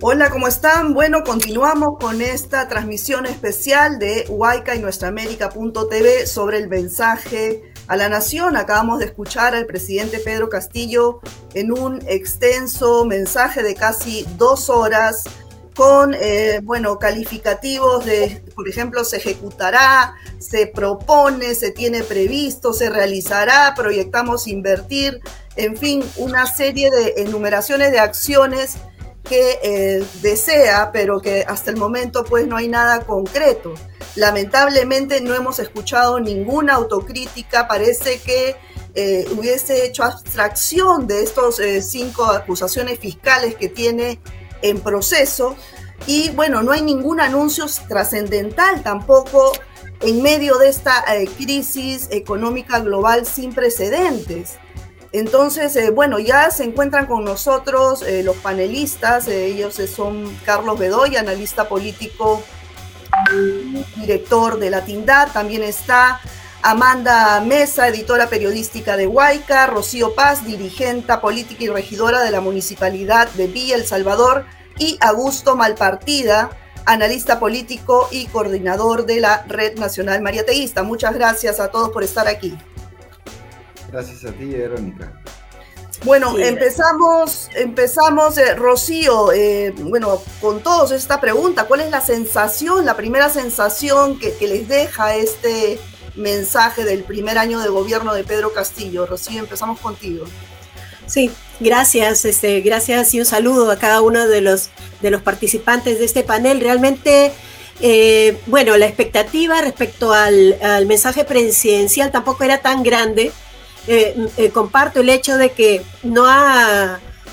Hola, ¿cómo están? Bueno, continuamos con esta transmisión especial de Huayca y nuestraamérica.tv sobre el mensaje a la nación. Acabamos de escuchar al presidente Pedro Castillo en un extenso mensaje de casi dos horas con, eh, bueno, calificativos de, por ejemplo, se ejecutará, se propone, se tiene previsto, se realizará, proyectamos invertir, en fin, una serie de enumeraciones de acciones que eh, desea, pero que hasta el momento pues no hay nada concreto. Lamentablemente no hemos escuchado ninguna autocrítica, parece que eh, hubiese hecho abstracción de estos eh, cinco acusaciones fiscales que tiene en proceso y bueno, no hay ningún anuncio trascendental tampoco en medio de esta crisis económica global sin precedentes. Entonces, eh, bueno, ya se encuentran con nosotros eh, los panelistas, eh, ellos son Carlos Bedoya, analista político, director de la TINDAD, también está Amanda Mesa, editora periodística de Huayca, Rocío Paz, dirigente política y regidora de la Municipalidad de Villa El Salvador, y Augusto Malpartida, analista político y coordinador de la Red Nacional Mariateísta. Muchas gracias a todos por estar aquí. Gracias a ti, Verónica. Bueno, empezamos, empezamos, eh, Rocío, eh, bueno, con todos esta pregunta, ¿cuál es la sensación, la primera sensación que, les deja este mensaje del primer año de gobierno de Pedro Castillo? Rocío, empezamos contigo. Sí, gracias, este, gracias y un saludo a cada uno de los, de los participantes de este panel. Realmente, eh, bueno, la expectativa respecto al, al mensaje presidencial tampoco era tan grande eh, eh, comparto el hecho de que no,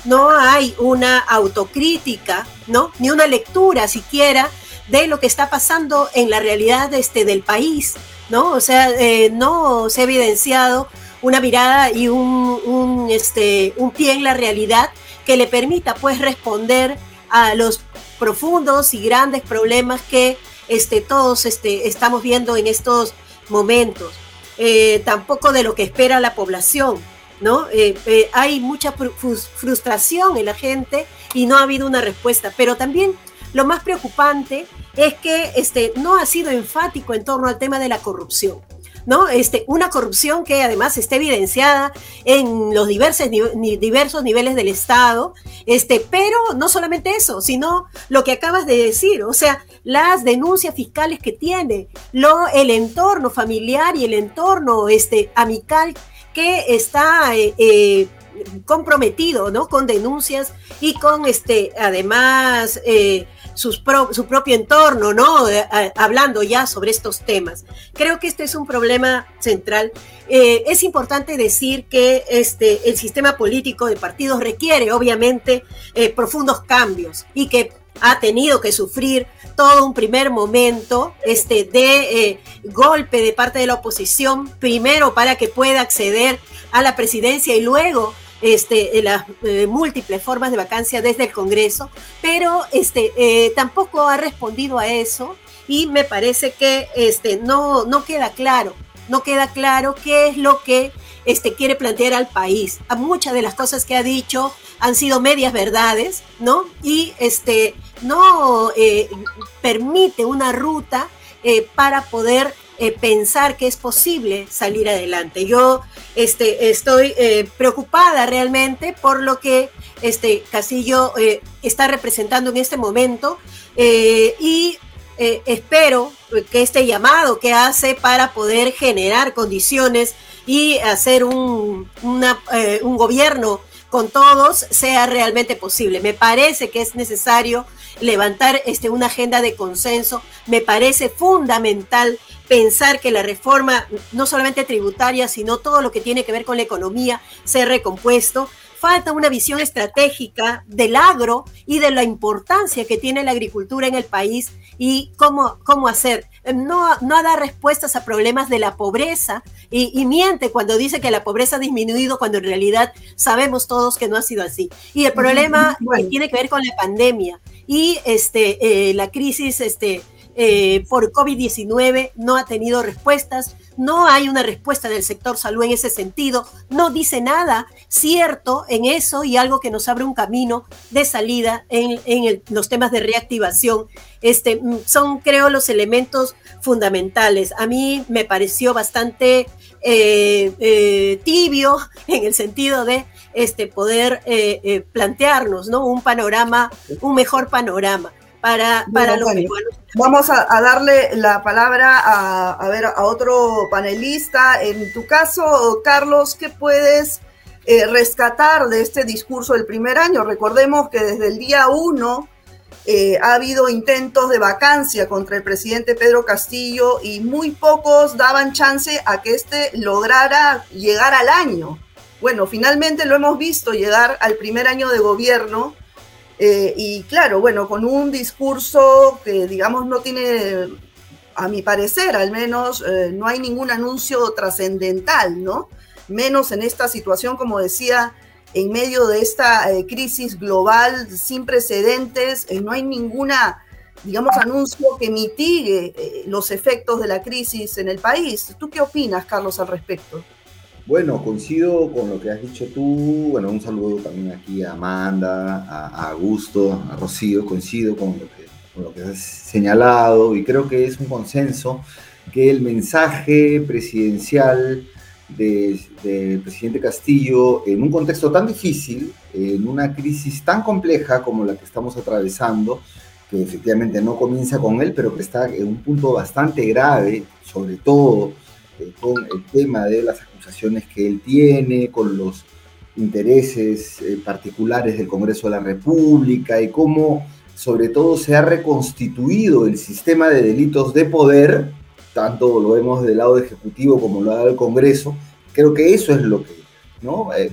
no hay una autocrítica, ¿no? Ni una lectura siquiera de lo que está pasando en la realidad este, del país, ¿no? O sea, eh, no se ha evidenciado una mirada y un, este, un pie en la realidad que le permita pues responder a los profundos y grandes problemas que este, todos este, estamos viendo en estos momentos. Eh, tampoco de lo que espera la población, ¿no? Eh, eh, hay mucha frustración en la gente y no ha habido una respuesta, pero también lo más preocupante es que este, no ha sido enfático en torno al tema de la corrupción. ¿No? Este, una corrupción que además está evidenciada en los diversos, diversos niveles del Estado, este, pero no solamente eso, sino lo que acabas de decir, o sea, las denuncias fiscales que tiene, lo, el entorno familiar y el entorno este, amical que está eh, eh, comprometido, ¿no? Con denuncias y con, este, además, eh, su propio entorno, ¿no? Eh, hablando ya sobre estos temas. Creo que este es un problema central. Eh, es importante decir que este, el sistema político de partidos requiere, obviamente, eh, profundos cambios y que ha tenido que sufrir todo un primer momento este, de golpe de parte de la oposición, primero para que pueda acceder a la presidencia y luego este, las eh, múltiples formas de vacancia desde el Congreso, pero este, eh, tampoco ha respondido a eso y me parece que este, no, no queda claro, no queda claro qué es lo que este, quiere plantear al país. Muchas de las cosas que ha dicho han sido medias verdades, ¿no? Y este, no eh, permite una ruta para poder eh, pensar que es posible salir adelante. Yo este, estoy eh, preocupada realmente por lo que este Castillo eh, está representando en este momento y espero que este llamado que hace para poder generar condiciones y hacer un, un gobierno con todos sea realmente posible. Me parece que es necesario levantar este, una agenda de consenso. Me parece fundamental pensar que la reforma, no solamente tributaria, sino todo lo que tiene que ver con la economía, sea recompuesto. Falta una visión estratégica del agro y de la importancia que tiene la agricultura en el país y cómo, cómo hacer. No, no da respuestas a problemas de la pobreza y, miente cuando dice que la pobreza ha disminuido cuando en realidad sabemos todos que no ha sido así. Y el problema tiene que ver con la pandemia y este, eh, la crisis este, eh, por COVID-19 no ha tenido respuestas, no hay una respuesta del sector salud en ese sentido, no dice nada cierto en eso y algo que nos abre un camino de salida en, los temas de reactivación. Este, mm, son, creo, los elementos fundamentales. A mí me pareció bastante eh, eh, tibio en el sentido de este, poder eh, plantearnos ¿no? un panorama, un mejor panorama para, para los Vamos a, darle la palabra a, a, ver, a otro panelista. En tu caso, Carlos, ¿qué puedes rescatar de este discurso del primer año? Recordemos que desde el día uno eh, ha habido intentos de vacancia contra el presidente Pedro Castillo y muy pocos daban chance a que éste lograra llegar al año. Bueno, finalmente lo hemos visto llegar al primer año de gobierno eh, y claro, bueno, con un discurso que digamos no tiene, a mi parecer al menos, eh, no hay ningún anuncio trascendental, ¿no? Menos en esta situación, como decía, en medio de esta eh, crisis global sin precedentes, no hay ninguna, digamos, anuncio que mitigue los efectos de la crisis en el país. ¿Tú qué opinas, Carlos, al respecto? Bueno, coincido con lo que has dicho tú. Bueno, un saludo también aquí a Amanda, a, Augusto, a Rocío. Coincido con lo, que, has señalado y creo que es un consenso que el mensaje presidencial del presidente Castillo en un contexto tan difícil, en una crisis tan compleja como la que estamos atravesando, que efectivamente no comienza con él, pero que está en un punto bastante grave, sobre todo eh, con el tema de las que él tiene, con los intereses eh, particulares del Congreso de la República y cómo sobre todo se ha reconstituido el sistema de delitos de poder, tanto lo vemos del lado ejecutivo como lo da el Congreso, creo que eso es lo que, ¿no? Eh,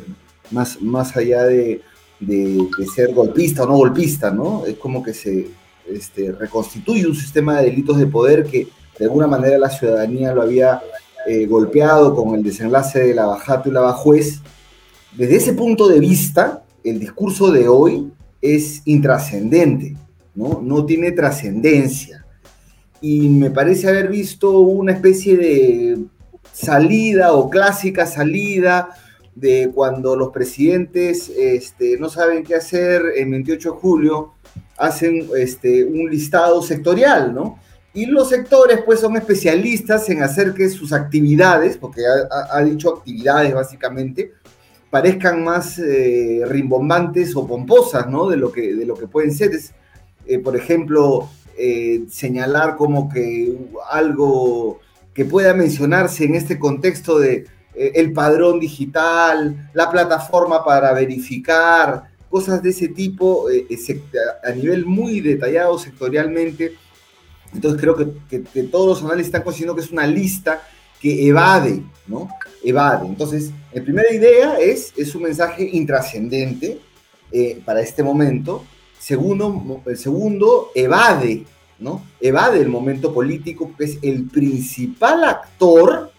más, más allá de, de, ser golpista o no golpista, ¿no? Es como que se este, reconstituye un sistema de delitos de poder que de alguna manera la ciudadanía lo había eh, golpeado con el desenlace de la bajata y la bajuez, desde ese punto de vista, el discurso de hoy es intrascendente, ¿no? no tiene trascendencia. Y me parece haber visto una especie de salida o clásica salida de cuando los presidentes este, no saben qué hacer en 28 de julio, hacen este, un listado sectorial, ¿no? Y los sectores, pues, son especialistas en hacer que sus actividades, porque ha, dicho actividades básicamente, parezcan más eh, rimbombantes o pomposas, ¿no? De lo que, de lo que pueden ser. Es, eh, por ejemplo, eh, señalar como que algo que pueda mencionarse en este contexto de el padrón digital, la plataforma para verificar, cosas de ese tipo a nivel muy detallado sectorialmente entonces creo que, todos los análisis están consiguiendo que es una lista que evade, ¿no? Evade. Entonces, la primera idea es, es un mensaje intrascendente eh, para este momento. Segundo, el segundo, evade, ¿no? Evade el momento político, que es el principal actor,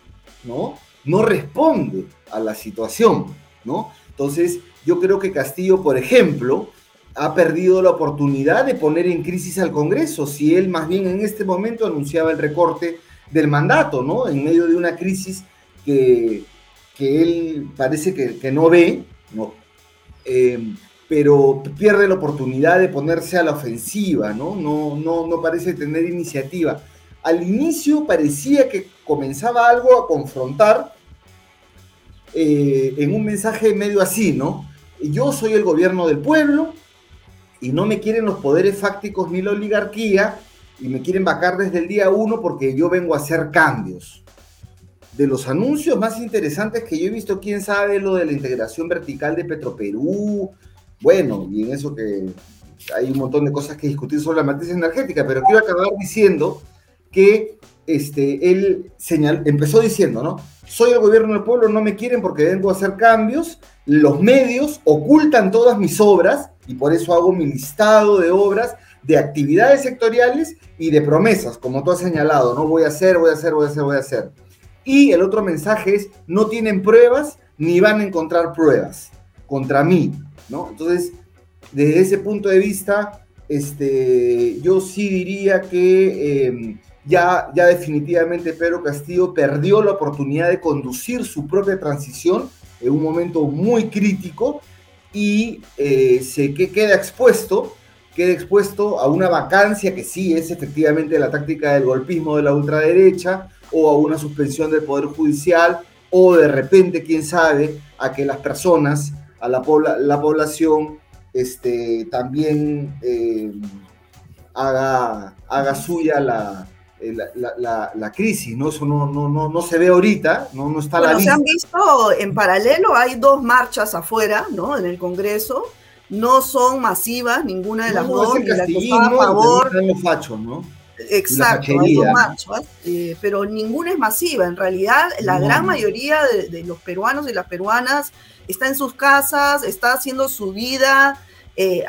¿no? No responde a la situación, ¿no? Entonces, yo creo que Castillo, por ejemplo, ha perdido la oportunidad de poner en crisis al Congreso, si él más bien en este momento anunciaba el recorte del mandato, ¿no? En medio de una crisis que, que él parece que, no ve, ¿no? Eh, pero pierde la oportunidad de ponerse a la ofensiva, ¿no? No, no, no parece tener iniciativa. Al inicio parecía que comenzaba algo a confrontar eh, en un mensaje medio así, ¿no? Yo soy el gobierno del pueblo, y no me quieren los poderes fácticos ni la oligarquía y me quieren vacar desde el día uno porque yo vengo a hacer cambios. De los anuncios más interesantes que yo he visto, quién sabe lo de la integración vertical de Petroperú, bueno, y en eso que hay un montón de cosas que discutir sobre la matriz energética, pero quiero acabar diciendo que este, él señal, empezó diciendo, ¿no? Soy el gobierno del pueblo, no me quieren porque vengo a hacer cambios, los medios ocultan todas mis obras y por eso hago mi listado de obras, de actividades sectoriales y de promesas, como tú has señalado, no voy a hacer, voy a hacer, voy a hacer, voy a hacer. Y el otro mensaje es, no tienen pruebas ni van a encontrar pruebas contra mí, ¿no? Entonces, desde ese punto de vista, este, yo sí diría que em, ya, ya definitivamente Pedro Castillo perdió la oportunidad de conducir su propia transición en un momento muy crítico y eh, se que queda expuesto, queda expuesto a una vacancia que sí es efectivamente la táctica del golpismo de la ultraderecha o a una suspensión del Poder Judicial o de repente, quién sabe, a que las personas, a la, la población, este, también eh, haga, haga suya la, eh, la, crisis, ¿no? Eso no, no, no, no se ve ahorita, no, no está la se han visto en paralelo, hay dos marchas afuera, ¿no? En el Congreso, no son masivas, ninguna de las dos, ni la que a favor. Los fachos, ¿no? Exacto, hay dos marchas, eh, pero ninguna es masiva. En realidad, la gran mayoría de, los peruanos y las peruanas está en sus casas, está haciendo su vida eh,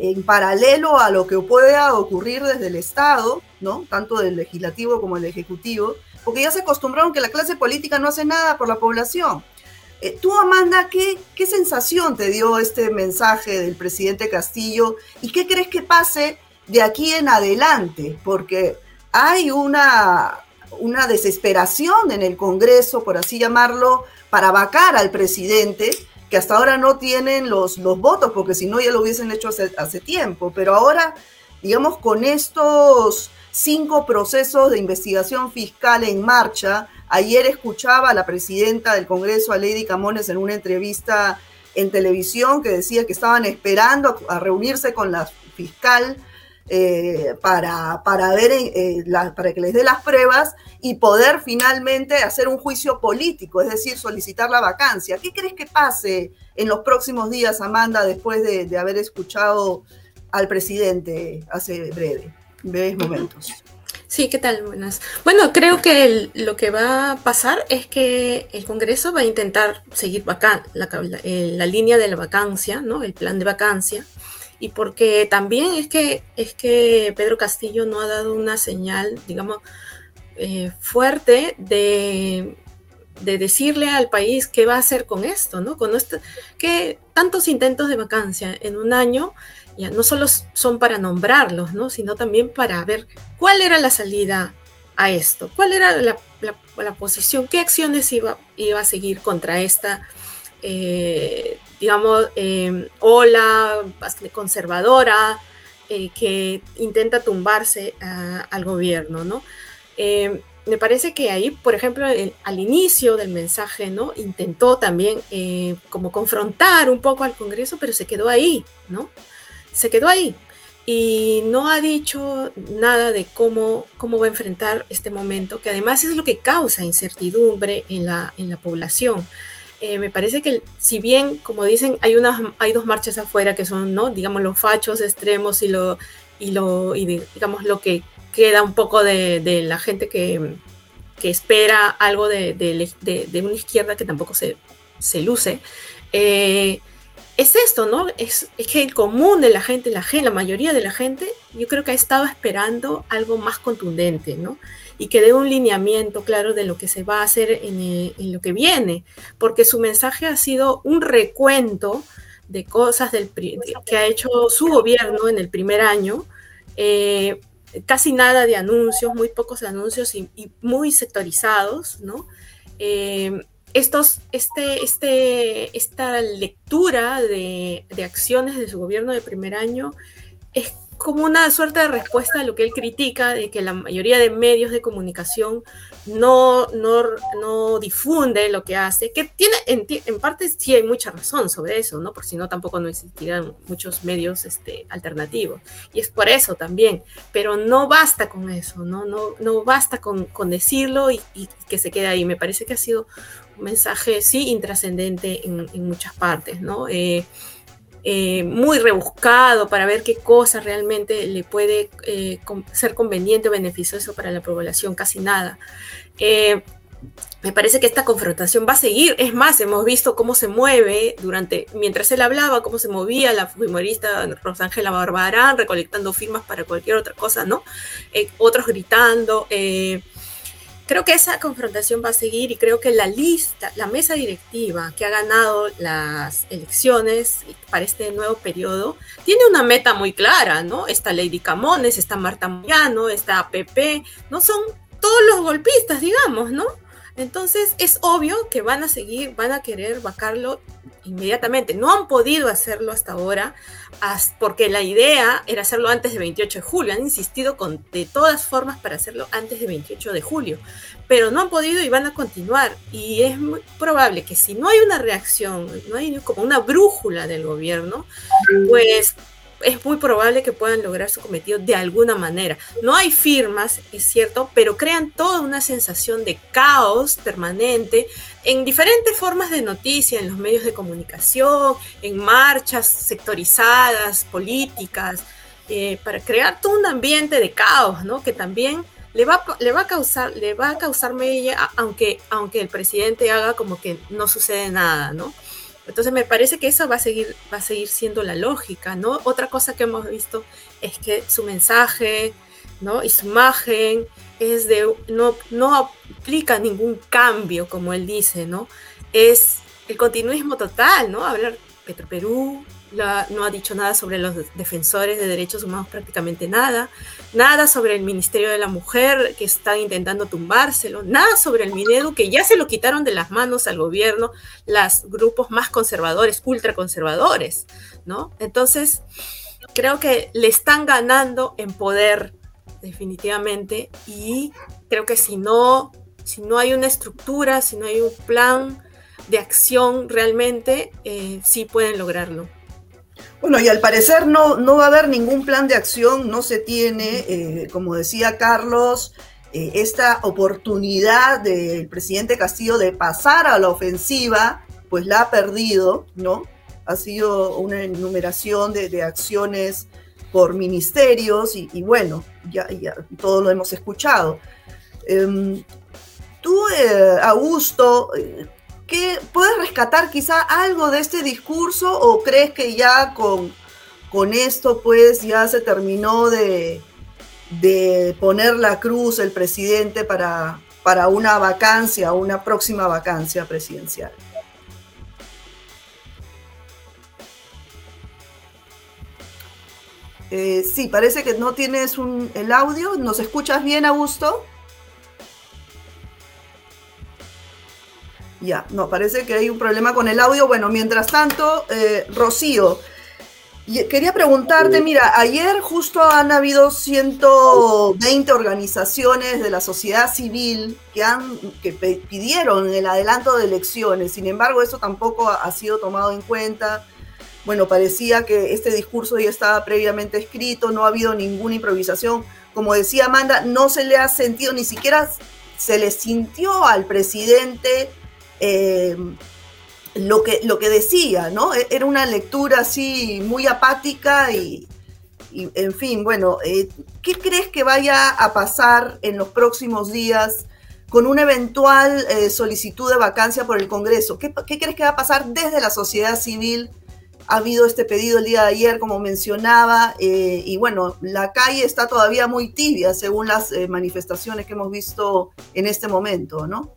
en paralelo a lo que pueda ocurrir desde el Estado, ¿no? Tanto del legislativo como del ejecutivo, porque ya se acostumbraron que la clase política no hace nada por la población. Eh, tú, Amanda, ¿qué, ¿qué sensación te dio este mensaje del presidente Castillo y qué crees que pase de aquí en adelante, porque hay una, una desesperación en el Congreso, por así llamarlo, para vacar al presidente, que hasta ahora no tienen los, los votos, porque si no ya lo hubiesen hecho hace, hace tiempo, pero ahora, digamos, con estos cinco procesos de investigación fiscal en marcha, ayer escuchaba a la presidenta del Congreso, a Lady Camones, en una entrevista en televisión que decía que estaban esperando a reunirse con la fiscal eh, para, para, ver, eh, para que les dé las pruebas y poder finalmente hacer un juicio político, es decir, solicitar la vacancia. ¿Qué crees que pase en los próximos días, Amanda, después de, haber escuchado al presidente hace breve, breves momentos? Sí, ¿qué tal? Buenas. Bueno, creo que lo que va a pasar es que el Congreso va a intentar seguir la, eh, la, línea de la vacancia, ¿no? El plan de vacancia y porque también es que, es que Pedro Castillo no ha dado una señal, digamos, eh, fuerte de, decirle al país qué va a hacer con esto, ¿no? Con esto, que tantos intentos de vacancia en un año ya no solo son para nombrarlos, ¿no? Sino también para ver cuál era la salida a esto, cuál era la, posición, qué acciones iba, iba a seguir contra esta eh, digamos, eh, ola conservadora eh, que intenta tumbarse al gobierno, ¿no? Eh, me parece que ahí, por ejemplo, al inicio del mensaje, ¿no? Intentó también como confrontar un poco al Congreso, pero se quedó ahí, ¿no? Se quedó ahí y no ha dicho nada de cómo, cómo va a enfrentar este momento, que además es lo que causa incertidumbre en la, en la población. Eh, me parece que si bien, como dicen, hay, unas, hay dos marchas afuera que son, ¿no? digamos, los fachos extremos y lo, y lo y digamos, lo que queda un poco de, de la gente que, que, espera algo de, de, una izquierda que tampoco se, se luce. Eh, es esto, ¿no? Es, es, que el común de la gente, la, la mayoría de la gente, yo creo que ha estado esperando algo más contundente, ¿no? Y que dé un lineamiento claro de lo que se va a hacer en, lo que viene, porque su mensaje ha sido un recuento de cosas del, que ha hecho su gobierno en el primer año, eh, casi nada de anuncios, muy pocos anuncios y, muy sectorizados, ¿no? Eh, estos, este, este, esta lectura de, de acciones de su gobierno de primer año es como una suerte de respuesta a lo que él critica, de que la mayoría de medios de comunicación no, no, no difunde lo que hace, que tiene, en, en, parte sí hay mucha razón sobre eso, ¿no? Porque si no, tampoco no existirían muchos medios este, alternativos. Y es por eso también, pero no basta con eso, ¿no? No, no basta con, con decirlo y, que se quede ahí. Me parece que ha sido un mensaje, sí, intrascendente en, en muchas partes, ¿no? Eh, eh, muy rebuscado para ver qué cosa realmente le puede eh, ser conveniente o beneficioso para la población, casi nada. Eh, me parece que esta confrontación va a seguir. Es más, hemos visto cómo se mueve durante, mientras él hablaba, cómo se movía la humorista Rosángela Barbarán, recolectando firmas para cualquier otra cosa, ¿no? otros gritando. Creo que esa confrontación va a seguir y creo que la lista, la mesa directiva que ha ganado las elecciones para este nuevo periodo, tiene una meta muy clara, ¿no? Está Lady Camones, está Marta Moyano, está Pepe, ¿no? Son todos los golpistas, digamos, ¿no? Entonces es obvio que van a seguir, van a querer vacarlo inmediatamente. No han podido hacerlo hasta ahora porque la idea era hacerlo antes de 28 de julio. Han insistido con, de todas formas para hacerlo antes de 28 de julio, pero no han podido y van a continuar. Y es muy probable que si no hay una reacción, no hay como una brújula del gobierno, pues es muy probable que puedan lograr su cometido de alguna manera. No hay firmas, es cierto, pero crean toda una sensación de caos permanente en diferentes formas de noticia, en los medios de comunicación, en marchas sectorizadas, políticas, eh, para crear todo un ambiente de caos, ¿no? Que también le va, le va a causar, le va a causar mella, aunque, aunque el presidente haga como que no sucede nada, ¿no? Entonces me parece que eso va a seguir, va a seguir siendo la lógica, ¿no? Otra cosa que hemos visto es que su mensaje, ¿no? Y su imagen es de, no, no aplica ningún cambio, como él dice, ¿no? Es el continuismo total, ¿no? Hablar Petro Perú, no ha dicho nada sobre los defensores de derechos humanos, prácticamente nada, nada sobre el Ministerio de la Mujer que están intentando tumbárselo, nada sobre el Minedu que ya se lo quitaron de las manos al gobierno los grupos más conservadores, ultraconservadores, ¿no? Entonces, creo que le están ganando en poder definitivamente y creo que si no, si no hay una estructura, si no hay un plan de acción realmente, eh, sí pueden lograrlo. Bueno, y al parecer no, no va a haber ningún plan de acción, no se tiene, eh, como decía Carlos, eh, esta oportunidad del presidente Castillo de pasar a la ofensiva, pues la ha perdido, ¿no? Ha sido una enumeración de, acciones por ministerios y, bueno, ya, ya todo lo hemos escuchado. Em, tú, eh, Augusto, ¿Qué, ¿Puedes rescatar quizá algo de este discurso o crees que ya con, con esto pues ya se terminó de, de poner la cruz el presidente para, para una vacancia, una próxima vacancia presidencial? Eh, sí, parece que no tienes el audio. ¿Nos escuchas bien, Augusto? Ya, no, parece que hay un problema con el audio. Bueno, mientras tanto, eh, Rocío, quería preguntarte, mira, ayer justo han habido 120 organizaciones de la sociedad civil que, han, que pidieron el adelanto de elecciones, sin embargo, eso tampoco ha sido tomado en cuenta. Bueno, parecía que este discurso ya estaba previamente escrito, no ha habido ninguna improvisación. Como decía Amanda, no se le ha sentido, ni siquiera se le sintió al presidente eh, lo, que, lo que decía, ¿no? E, era una lectura así muy apática y, en fin, bueno, eh, ¿qué crees que vaya a pasar en los próximos días con una eventual eh, solicitud de vacancia por el Congreso? ¿Qué, crees que va a pasar desde la sociedad civil? Ha habido este pedido el día de ayer, como mencionaba, y bueno, la calle está todavía muy tibia según las manifestaciones que hemos visto en este momento, ¿no?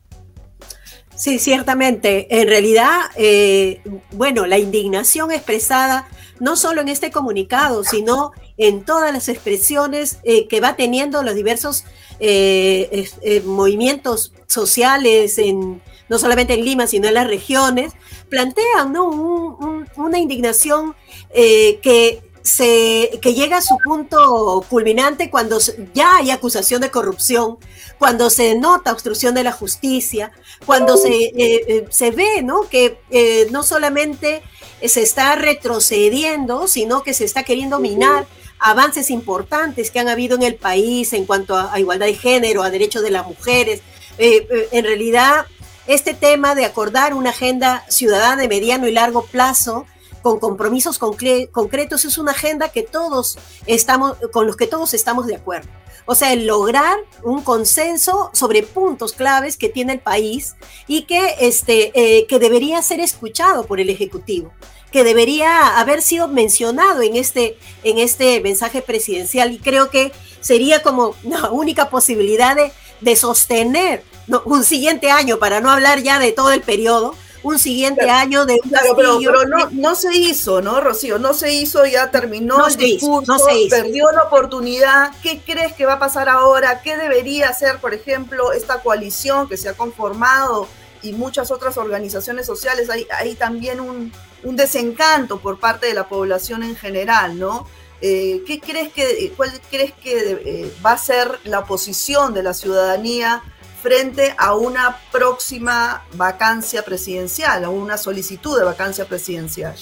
Sí, ciertamente. En realidad, eh, bueno, la indignación expresada no solo en este comunicado, sino en todas las expresiones eh, que va teniendo los diversos eh, movimientos sociales, en, no solamente en Lima, sino en las regiones, plantean una indignación que se, que llega a su punto culminante cuando ya hay acusación de corrupción, cuando se nota obstrucción de la justicia, cuando se, eh, eh, se ve ¿no? que eh, no solamente se está retrocediendo, sino que se está queriendo minar avances importantes que han habido en el país en cuanto a, a igualdad de género, a derechos de las mujeres. en realidad, este tema de acordar una agenda ciudadana de mediano y largo plazo, con compromisos concretos, es una agenda que todos estamos, con los que todos estamos de acuerdo. O sea, el lograr un consenso sobre puntos claves que tiene el país y que, este, eh, que debería ser escuchado por el Ejecutivo que debería haber sido mencionado en este, en este mensaje presidencial y creo que sería como la única posibilidad de, de sostener un siguiente año, para no hablar ya de todo el periodo, un siguiente año de un claro, pero, no, no, se hizo, ¿no, Rocío? No se hizo, ya terminó el discurso, perdió la oportunidad. ¿Qué crees que va a pasar ahora? ¿Qué debería hacer, por ejemplo, esta coalición que se ha conformado y muchas otras organizaciones sociales? Hay, hay también un, un desencanto por parte de la población en general, ¿no? Eh, ¿Qué crees que, cuál crees que eh, va a ser la posición de la ciudadanía frente a una próxima vacancia presidencial, a una solicitud de vacancia presidencial?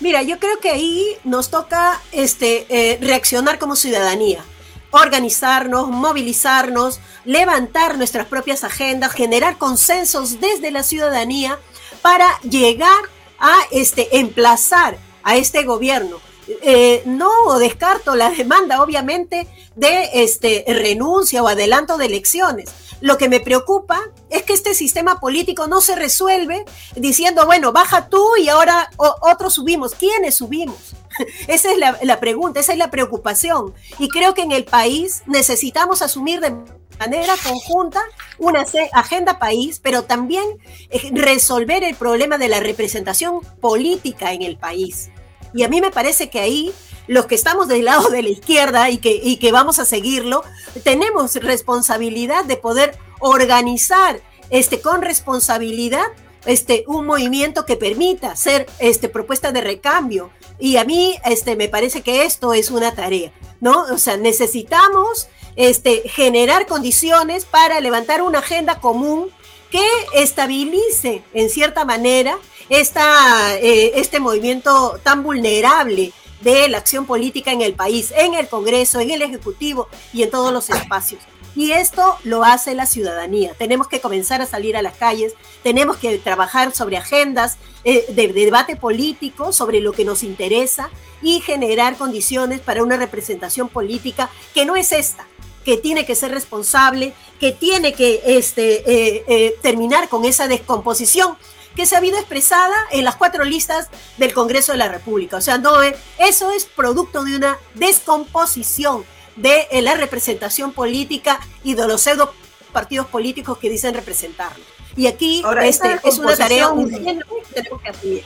Mira, yo creo que ahí nos toca este, eh, reaccionar como ciudadanía, organizarnos, movilizarnos, levantar nuestras propias agendas, generar consensos desde la ciudadanía para llegar a este, emplazar a este gobierno. Eh, no descarto la demanda, obviamente, de este, renuncia o adelanto de elecciones. Lo que me preocupa es que este sistema político no se resuelve diciendo, bueno, baja tú y ahora otros subimos. ¿Quiénes subimos? Esa es la, la pregunta, esa es la preocupación. Y creo que en el país necesitamos asumir de manera conjunta una agenda país, pero también eh, resolver el problema de la representación política en el país. Y a mí me parece que ahí los que estamos del lado de la izquierda y que, y que vamos a seguirlo, tenemos responsabilidad de poder organizar este, con responsabilidad este, un movimiento que permita ser este, propuesta de recambio. Y a mí este, me parece que esto es una tarea, ¿no? O sea, necesitamos este, generar condiciones para levantar una agenda común que estabilice en cierta manera esta, eh, este movimiento tan vulnerable de la acción política en el país, en el Congreso, en el Ejecutivo y en todos los espacios. Y esto lo hace la ciudadanía. Tenemos que comenzar a salir a las calles, tenemos que trabajar sobre agendas eh, de, de, debate político, sobre lo que nos interesa y generar condiciones para una representación política que no es esta, que tiene que ser responsable, que tiene que este, eh, eh, terminar con esa descomposición que se ha habido expresada en las cuatro listas del Congreso de la República. O sea, no, eso es producto de una descomposición de eh, la representación política y de los pseudo partidos políticos que dicen representarlo. Y aquí este, es una tarea urgente que tenemos que asumir.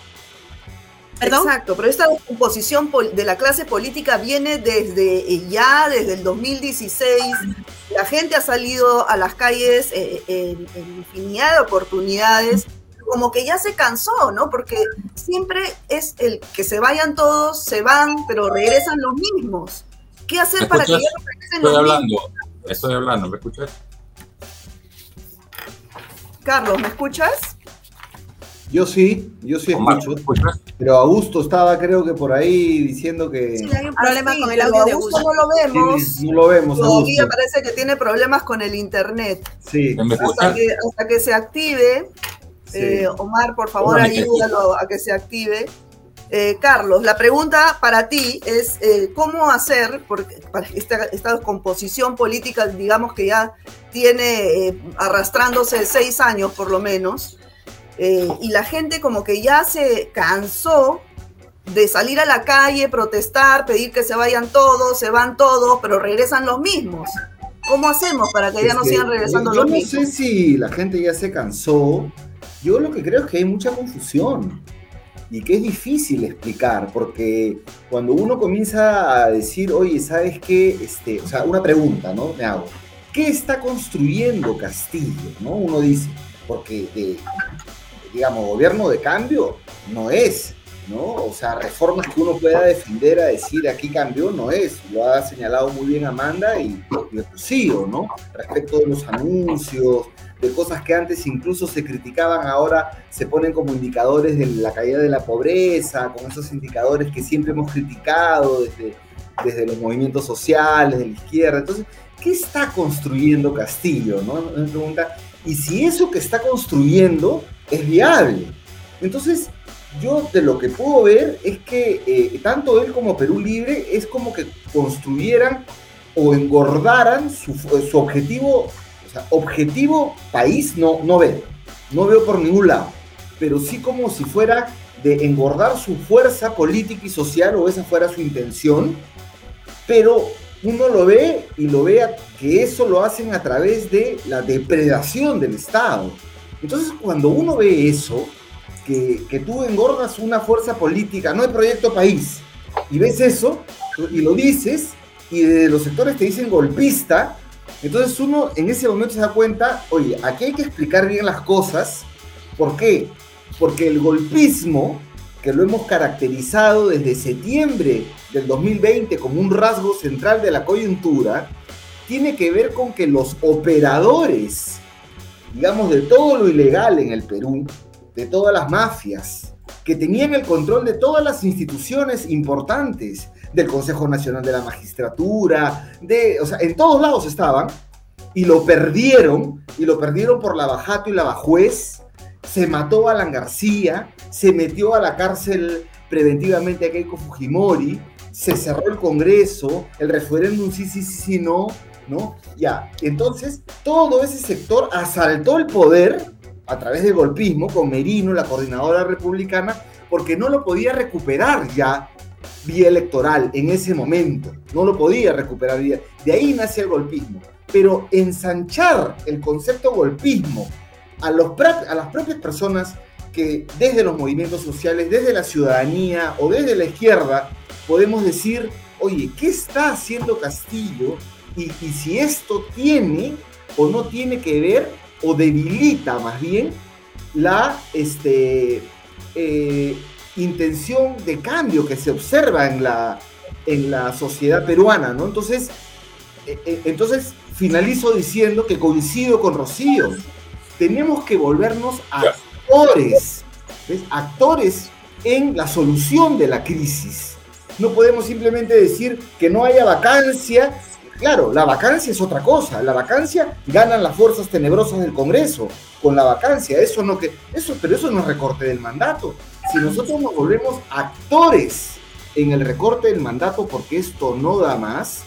Exacto, pero esta composición de la clase política viene desde eh, ya, desde el 2016. La gente ha salido a las calles eh, en, infinidad de oportunidades como que ya se cansó, ¿no? Porque siempre es el que se vayan todos, se van, pero regresan los mismos. ¿Qué hacer para que ya no regresen estoy hablando, Estoy hablando, ¿me escuchas? Carlos, ¿me escuchas? Yo sí, yo sí escucho. Pero Augusto estaba, creo que por ahí diciendo que. Sí, hay un problema con el audio de Augusto. No lo vemos. no lo vemos. Todavía parece que tiene problemas con el internet. Sí. Hasta que, hasta que se active. Eh, Omar, por favor, ayúdalo a que se active. Eh, Carlos, la pregunta para ti es eh, cómo hacer, porque para esta, esta, composición política, digamos que ya tiene arrastrándose seis años por lo menos, eh, y la gente como que ya se cansó de salir a la calle, protestar, pedir que se vayan todos, se van todos, pero regresan los mismos. ¿Cómo hacemos para que ya no sigan regresando los mismos? Yo no sé si la gente ya se cansó. Yo lo que creo es que hay mucha confusión y que es difícil explicar, porque cuando uno comienza a decir, oye, ¿sabes qué? Este, o sea, una pregunta, ¿no? Me hago. ¿Qué está construyendo Castillo? ¿no? Uno dice, porque de, digamos, gobierno de cambio no es, ¿no? O sea, reformas que uno pueda defender a decir aquí cambió no es, lo ha señalado muy bien Amanda y, y ¿no? Respecto de los anuncios, de cosas que antes incluso se criticaban, ahora se ponen como indicadores de la caída de la pobreza, con esos indicadores que siempre hemos criticado desde, desde los movimientos sociales, de la izquierda. Entonces, ¿qué está construyendo Castillo? ¿no? Me pregunta, y si eso que está construyendo es viable. Entonces, yo de lo que puedo ver es que eh, tanto él como Perú Libre es como que construyeran o engordaran su, objetivo, o sea, objetivo país no, no veo, no veo por ningún lado, pero sí como si fuera de engordar su fuerza política y social o esa fuera su intención, pero uno lo ve y lo ve que eso lo hacen a través de la depredación del Estado. Entonces, cuando uno ve eso, que, que tú engordas una fuerza política, no hay proyecto país, y ves eso, y lo dices, y de los sectores te dicen golpista, entonces uno en ese momento se da cuenta, oye, aquí hay que explicar bien las cosas. ¿Por qué? Porque el golpismo, que lo hemos caracterizado desde septiembre del 2020 como un rasgo central de la coyuntura, tiene que ver con que los operadores, digamos, de todo lo ilegal en el Perú, de todas las mafias, que tenían el control de todas las instituciones importantes, del Consejo Nacional de la Magistratura, de, o sea, en todos lados estaban, y lo perdieron, y lo perdieron por la Bajato y la Bajuez, se mató a Alan García, se metió a la cárcel preventivamente a Keiko Fujimori, se cerró el Congreso, el referéndum sí, sí, sí, sí, no, ¿no? Ya, entonces todo ese sector asaltó el poder a través del golpismo con Merino, la coordinadora republicana, porque no lo podía recuperar ya vía electoral en ese momento. No lo podía recuperar. De ahí nace el golpismo. Pero ensanchar el concepto golpismo a, los, a las propias personas que desde los movimientos sociales, desde la ciudadanía o desde la izquierda, podemos decir, oye, ¿qué está haciendo Castillo? Y, si esto tiene o no tiene que ver o debilita más bien la, este, eh, intención de cambio que se observa en la, en la sociedad peruana, ¿no? Entonces, eh, eh, entonces finalizo diciendo que coincido con Rocío. Tenemos que volvernos actores, actores en la solución de la crisis. No podemos simplemente decir que no haya vacancia. Claro, la vacancia es otra cosa. La vacancia ganan las fuerzas tenebrosas del Congreso con la vacancia. Eso no que eso, pero eso no es recorte del mandato si nosotros nos volvemos actores en el recorte del mandato porque esto no da más,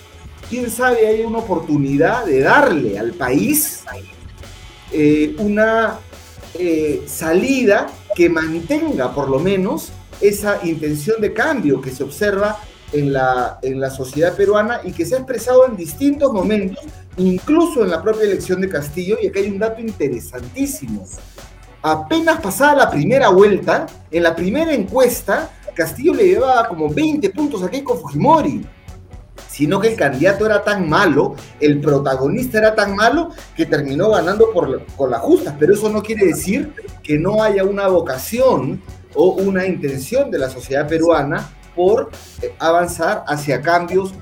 quién sabe, hay una oportunidad de darle al país eh, una eh, salida que mantenga por lo menos esa intención de cambio que se observa en la, en la sociedad peruana y que se ha expresado en distintos momentos, incluso en la propia elección de Castillo, y acá hay un dato interesantísimo apenas pasada la primera vuelta, en la primera encuesta, Castillo le llevaba como 20 puntos a Keiko Fujimori. Sino que el candidato era tan malo, el protagonista era tan malo, que terminó ganando por, con las justas. Pero eso no quiere decir que no haya una vocación o una intención de la sociedad peruana por eh, avanzar hacia cambios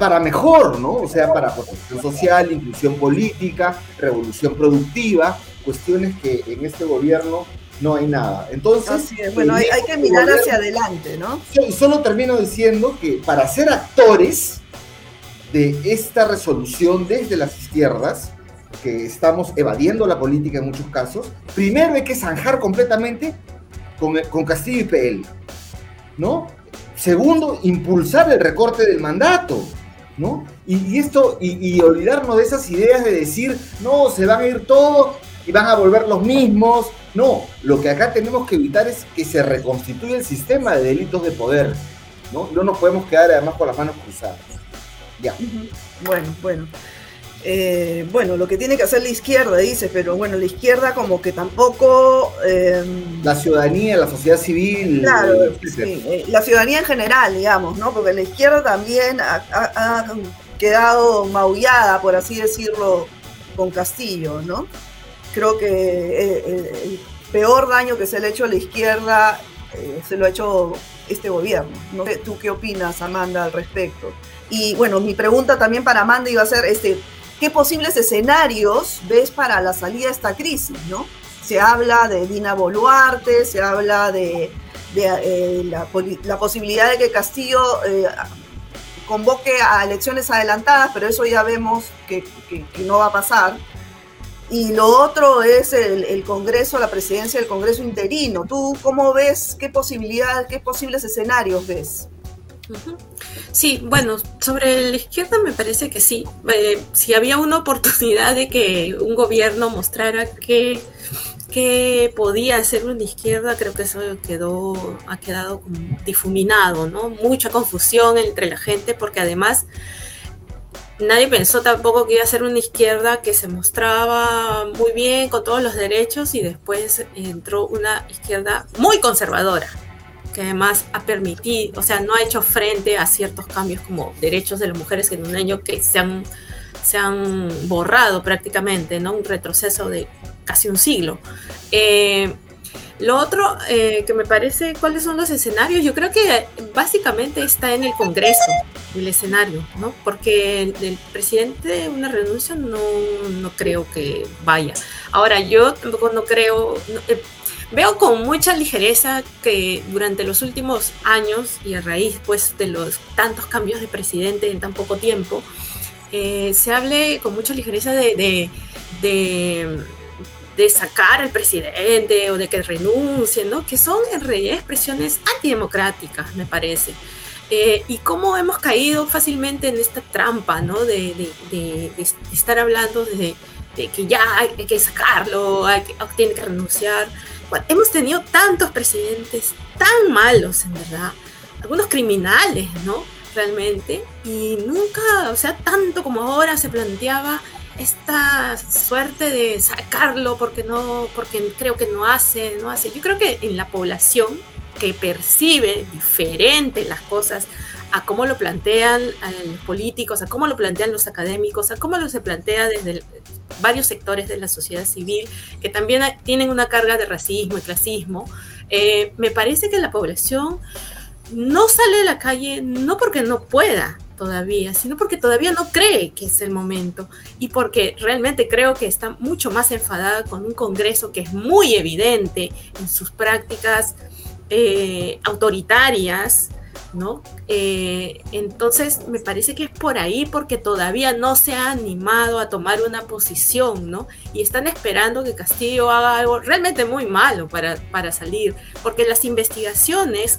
para mejor, ¿no? O sea, para protección social, inclusión política, revolución productiva, cuestiones que en este gobierno no hay nada. Entonces, bueno, hay, que mirar hacia adelante, ¿no? Y solo termino diciendo que para ser actores de esta resolución desde las izquierdas, que estamos evadiendo la política en muchos casos, primero hay que zanjar completamente con, con Castillo y PL, ¿no? Segundo, impulsar el recorte del mandato, ¿no? Y, esto, y, y, olvidarnos de esas ideas de decir, no, se van a ir todos y van a volver los mismos. No, lo que acá tenemos que evitar es que se reconstituya el sistema de delitos de poder. No, no nos podemos quedar además con las manos cruzadas. Ya. Bueno, bueno. Eh, bueno, lo que tiene que hacer la izquierda, dice, pero bueno, la izquierda como que tampoco... Em, la ciudadanía, la sociedad civil. Claro, eh, la ciudadanía en general, digamos, ¿no? Porque la izquierda también ha quedado maullada, por así decirlo, con Castillo, ¿no? creo que eh, eh, el, peor daño que se le ha hecho a la izquierda eh, se lo ha hecho este gobierno. No sé, ¿Tú qué opinas, Amanda, al respecto? Y bueno, mi pregunta también para Amanda iba a ser, este, ¿qué posibles escenarios ves para la salida de esta crisis? ¿no? Se habla de Dina Boluarte, se habla de, la, posibilidad de que Castillo convoque a elecciones adelantadas, pero eso ya vemos que no va a pasar. Y lo otro es el, Congreso, la presidencia del Congreso interino. ¿Tú cómo ves, qué posibilidades, qué posibles escenarios ves? Sí, bueno, sobre la izquierda me parece que sí. Eh, si había una oportunidad de que un gobierno mostrara que, que podía hacer una izquierda, creo que eso quedó, ha quedado difuminado, ¿no? Mucha confusión entre la gente porque además nadie pensó tampoco que iba a ser una izquierda que se mostraba muy bien con todos los derechos y después entró una izquierda muy conservadora, que además ha permitido, o sea, no ha hecho frente a ciertos cambios como derechos de las mujeres en un año que se han, se han borrado prácticamente, ¿no? Un retroceso de casi un siglo. Eh, lo otro eh, que me parece, ¿cuáles son los escenarios? Yo creo que básicamente está en el Congreso el escenario, ¿no? Porque el, presidente una renuncia no, no, creo que vaya. Ahora, yo tampoco no creo, eh, veo con mucha ligereza que durante los últimos años y a raíz pues de los tantos cambios de presidente en tan poco tiempo, eh, se hable con mucha ligereza de de sacar al presidente o de que renuncie, ¿no? Que son en realidad expresiones antidemocráticas, me parece. Eh, y cómo hemos caído fácilmente en esta trampa, ¿no? De, estar hablando de, que ya hay, que sacarlo, hay que, tiene que renunciar. Hemos tenido tantos presidentes tan malos, en verdad, algunos criminales, ¿no? Realmente, y nunca, o sea, tanto como ahora se planteaba esta suerte de sacarlo porque no, porque creo que no hace, no hace. Yo creo que en la población que percibe diferente las cosas a cómo lo plantean los políticos, a cómo lo plantean los académicos, a cómo lo se plantea desde varios sectores de la sociedad civil, que también tienen una carga de racismo y clasismo, eh, me parece que la población no sale de la calle no porque no pueda, todavía, sino porque todavía no cree que es el momento y porque realmente creo que está mucho más enfadada con un Congreso que es muy evidente en sus prácticas eh, autoritarias, ¿no? Eh, entonces, me parece que es por ahí porque todavía no se ha animado a tomar una posición, ¿no? Y están esperando que Castillo haga algo realmente muy malo para, para salir, porque las investigaciones,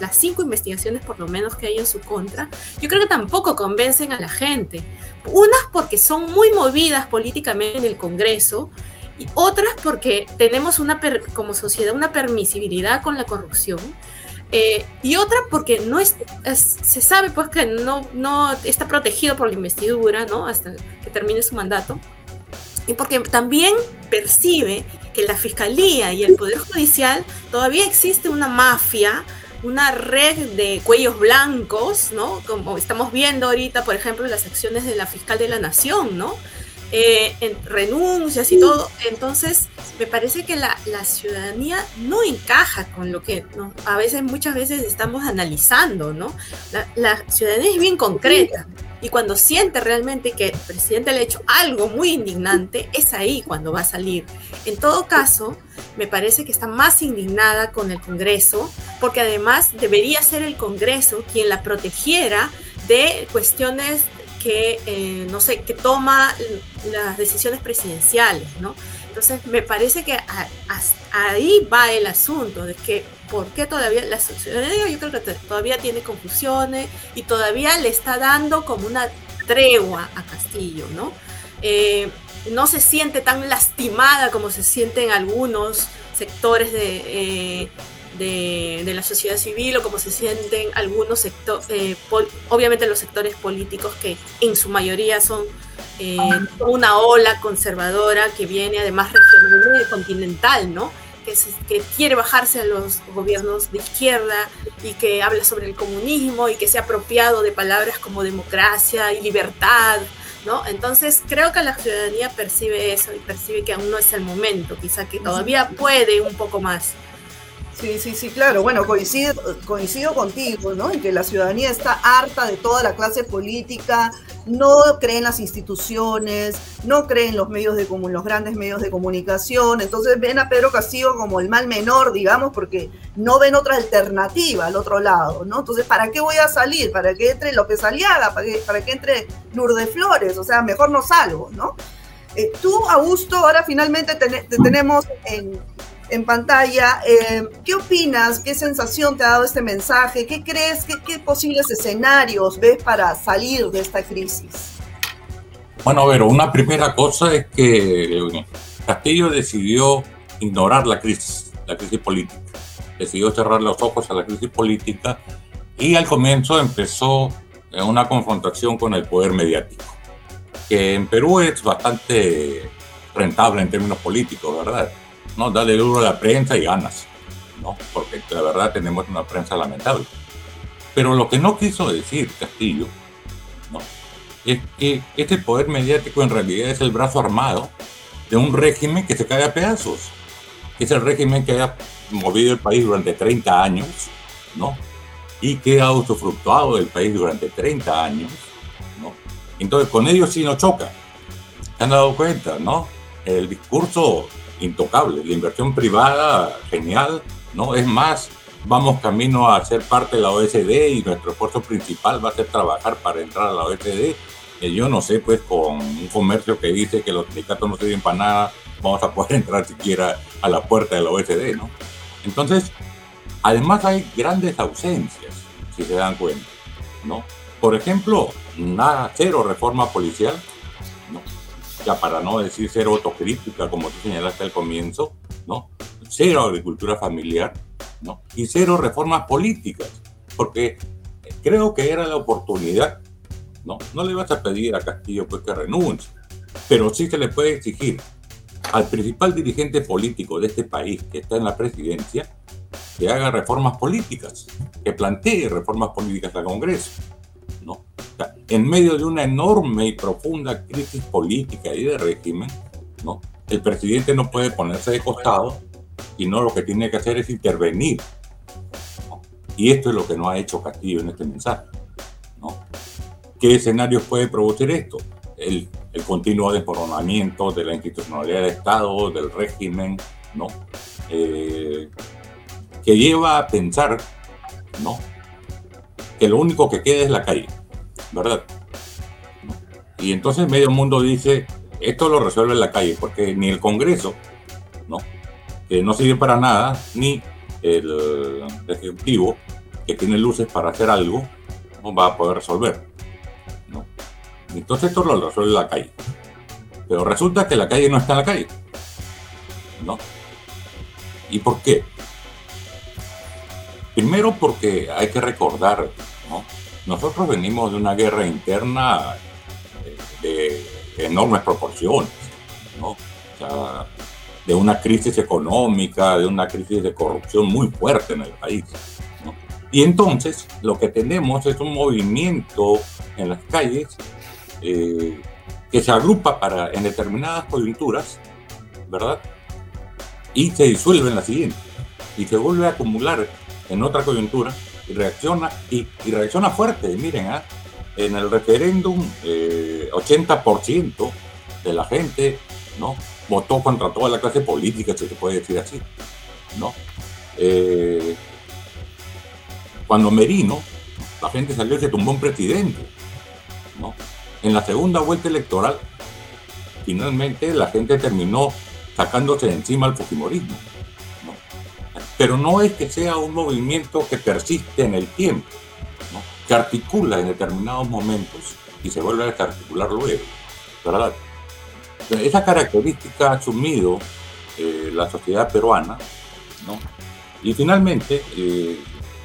las cinco investigaciones por lo menos que hay en su contra, yo creo que tampoco convencen a la gente. Unas porque son muy movidas políticamente en el Congreso, y otras porque tenemos una como sociedad una permisibilidad con la corrupción eh, y otra porque no es, se sabe pues que no, no está protegido por la investidura, ¿no? Hasta que termine su mandato. Y porque también percibe que la fiscalía y el poder judicial todavía existe una mafia, una red de cuellos blancos, ¿no? Como estamos viendo ahorita, por ejemplo, las acciones de la fiscal de la nación, ¿no? Eh, en renuncias y todo. Entonces, me parece que la, ciudadanía no encaja con lo que a veces, muchas veces estamos analizando, ¿no? La, ciudadanía es bien concreta. Y cuando siente realmente que el presidente le ha hecho algo muy indignante, es ahí cuando va a salir. En todo caso, me parece que está más indignada con el Congreso, porque además debería ser el Congreso quien la protegiera de cuestiones que, eh, no sé, que toma las decisiones presidenciales, ¿no? Entonces, me parece que ahí va el asunto, de que por qué todavía la ciudadanía todavía tiene confusiones y todavía le está dando como una tregua a Castillo, ¿no? Eh, no se siente tan lastimada como se sienten algunos sectores de, eh, de, la sociedad civil o como se sienten algunos sectores, eh, obviamente los sectores políticos que en su mayoría son eh, una ola conservadora que viene además regional y continental, ¿no? Que, que, quiere bajarse a los gobiernos de izquierda y que habla sobre el comunismo y que se ha apropiado de palabras como democracia y libertad, ¿no? Entonces creo que la ciudadanía percibe eso y percibe que aún no es el momento, quizá que todavía puede un poco más. Sí, sí, sí, claro. Bueno, coincido, coincido contigo, ¿no? En que la ciudadanía está harta de toda la clase política, no cree en las instituciones, no cree en los medios de los grandes medios de comunicación. Entonces ven a Pedro Castillo como el mal menor, digamos, porque no ven otra alternativa al otro lado, ¿no? Entonces, ¿para qué voy a salir? ¿Para que entre López Aliaga? ¿Para que, para que entre Lourdes Flores? O sea, mejor no salgo, ¿no? Eh, tú, Augusto, ahora finalmente te tenemos en en pantalla. Eh, ¿Qué opinas? ¿Qué sensación te ha dado este mensaje? ¿Qué crees? ¿Qué, posibles escenarios ves para salir de esta crisis? Bueno, ver, una primera cosa es que Castillo decidió ignorar la crisis, la crisis política. Decidió cerrar los ojos a la crisis política y al comienzo empezó en una confrontación con el poder mediático, que en Perú es bastante rentable en términos políticos, ¿verdad? ¿No? Dale duro a la prensa y ganas, ¿no? Porque la verdad tenemos una prensa lamentable. Pero lo que no quiso decir Castillo, ¿no? Es que este poder mediático en realidad es el brazo armado de un régimen que se cae a pedazos. Es el régimen que ha movido el país durante 30 años, ¿no? Y que ha usufructuado del país durante 30 años, ¿no? Entonces con ellos sí no choca. ¿Se han dado cuenta, no? El discurso intocable, la inversión privada genial, ¿no? Es más, vamos camino a ser parte de la OSD y nuestro esfuerzo principal va a ser trabajar para entrar a la OSD. yo no sé, pues con un comercio que dice que los sindicatos no sirven para nada, vamos a poder entrar siquiera a la puerta de la OSD, ¿no? Entonces, además hay grandes ausencias, si se dan cuenta, ¿no? Por ejemplo, nada, cero reforma policial. Ya para no decir cero autocrítica, como tú señalaste al comienzo, ¿no? Cero agricultura familiar, ¿no? Y cero reformas políticas, porque creo que era la oportunidad, ¿no? No le vas a pedir a Castillo pues que renuncie, pero sí se le puede exigir al principal dirigente político de este país que está en la presidencia que haga reformas políticas, que plantee reformas políticas al Congreso. En medio de una enorme y profunda crisis política y de régimen, ¿no? el presidente no puede ponerse de costado, y no lo que tiene que hacer es intervenir. Y esto es lo que no ha hecho Castillo en este mensaje. ¿Qué escenarios puede producir esto? El continuo desmoronamiento de la institucionalidad del Estado, del régimen. Eh, que lleva a pensar. Que lo único que queda es la calle, ¿verdad? Y entonces medio mundo dice, esto lo resuelve la calle, porque ni el Congreso, ¿no? Que no sirve para nada, ni el Ejecutivo, que tiene luces para hacer algo, no va a poder resolver. Entonces esto lo resuelve la calle. Pero resulta que la calle no está en la calle. ¿No? ¿Y por qué? Primero porque hay que recordar, ¿no? Nosotros venimos de una guerra interna de, enormes proporciones, de una crisis económica, de una crisis de corrupción muy fuerte en el país. ¿no? Y entonces lo que tenemos es un movimiento en las calles eh, que se agrupa para, en determinadas coyunturas, ¿verdad? Y se disuelve en la siguiente. Y se vuelve a acumular en otra coyuntura y reacciona, y, reacciona fuerte. Miren, ¿ah? en el referéndum, 80% eh, de la gente ¿no? votó contra toda la clase política, si se puede decir así. ¿no? Eh, cuando Merino, la gente salió y se tumbó un presidente. ¿no? En la segunda vuelta electoral, finalmente la gente terminó sacándose de encima el fujimorismo. Pero no es que sea un movimiento que persiste en el tiempo, que articula en determinados momentos y se vuelve a desarticular luego. Esa característica ha asumido eh, la sociedad peruana, ¿no? Y finalmente, eh,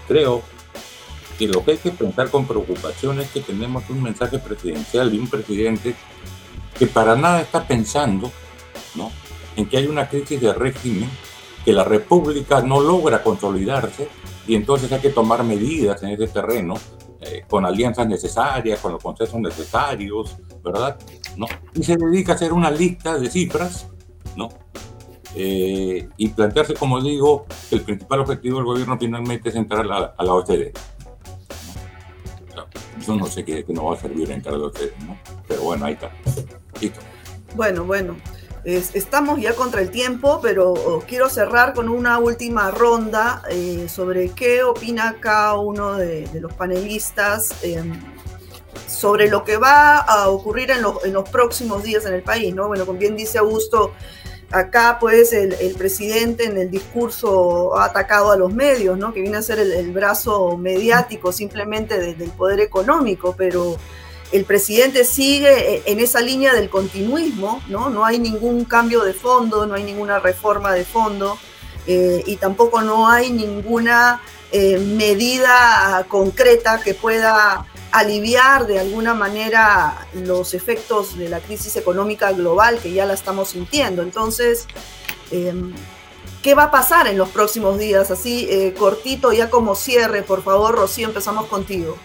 creo que lo que hay que pensar con preocupación es que tenemos un mensaje presidencial de un presidente que para nada está pensando ¿no? en que hay una crisis de régimen, que la república no logra consolidarse y entonces hay que tomar medidas en ese terreno eh, con alianzas necesarias, con los consensos necesarios, ¿verdad? ¿No? Y se dedica a hacer una lista de cifras, ¿no? Eh, y plantearse, como digo, que el principal objetivo del gobierno finalmente es entrar a la, a la OCDE no sé qué, no va a servir en cada ustedes, ¿no? Pero bueno, ahí está. Listo. Bueno, bueno. Estamos ya contra el tiempo, pero quiero cerrar con una última ronda eh, sobre qué opina cada uno de, los panelistas em, sobre lo que va a ocurrir en los, próximos días en el país, ¿no? Bueno, como bien dice Augusto, Acá, pues, el, presidente en el discurso ha atacado a los medios, ¿no? Que viene a ser el, brazo mediático simplemente del poder económico, pero el presidente sigue en esa línea del continuismo, ¿no? No hay ningún cambio de fondo, no hay ninguna reforma de fondo eh, y tampoco no hay ninguna eh, medida concreta que pueda aliviar de alguna manera los efectos de la crisis económica global que ya la estamos sintiendo. Entonces, em, ¿qué va a pasar en los próximos días? Así, eh, cortito, ya como cierre, por favor, Rocío, empezamos contigo.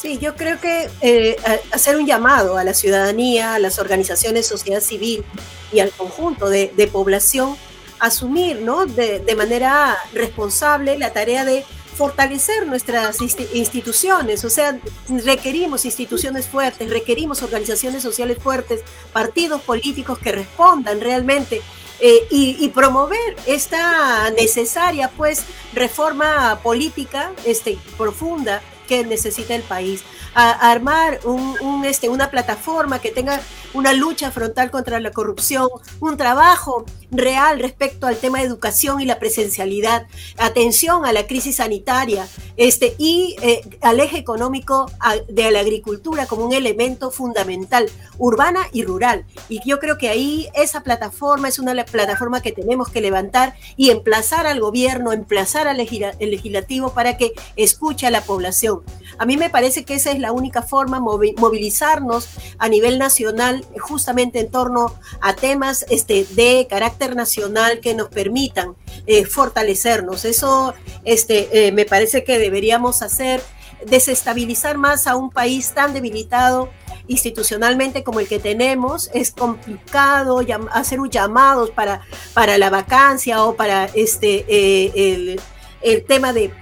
Sí, yo creo que eh, hacer un llamado a la ciudadanía, a las organizaciones sociedad civil y al conjunto de, población, asumir ¿no? de, de manera responsable la tarea de fortalecer nuestras instituciones, o sea, requerimos instituciones fuertes, requerimos organizaciones sociales fuertes, partidos políticos que respondan realmente eh, y, promover esta necesaria pues reforma política este, profunda que necesita el país. A, armar un, este, una plataforma que tenga una lucha frontal contra la corrupción, un trabajo real respecto al tema de educación y la presencialidad, atención a la crisis sanitaria este, y eh, al eje económico de la agricultura como un elemento fundamental, urbana y rural. Y yo creo que ahí esa plataforma es una plataforma que tenemos que levantar y emplazar al gobierno, emplazar al legislativo para que escuche a la población. A mí me parece que esa es la única forma, movilizarnos a nivel nacional justamente en torno a temas este, de carácter nacional que nos permitan eh, fortalecernos. Eso este, eh, me parece que deberíamos hacer, desestabilizar más a un país tan debilitado institucionalmente como el que tenemos, es complicado hacer un llamado para, para la vacancia o para este, eh, el, el tema de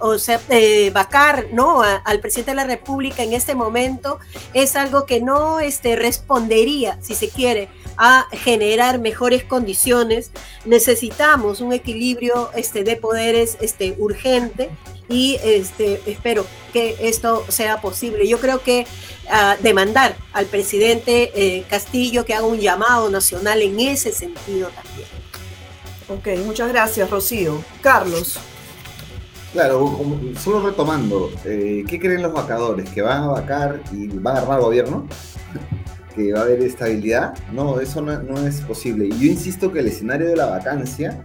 o sea, vacar ¿no? al presidente de la República en este momento es algo que no este, respondería, si se quiere, a generar mejores condiciones. Necesitamos un equilibrio este, de poderes este, urgente y este, espero que esto sea posible. Yo creo que uh, demandar al presidente eh, Castillo que haga un llamado nacional en ese sentido también. Ok, muchas gracias, Rocío. Carlos. Claro, solo retomando, eh, ¿qué creen los vacadores? ¿Que van a vacar y van a armar gobierno? ¿Que va a haber estabilidad? No, eso no, es posible. Y yo insisto que el escenario de la vacancia,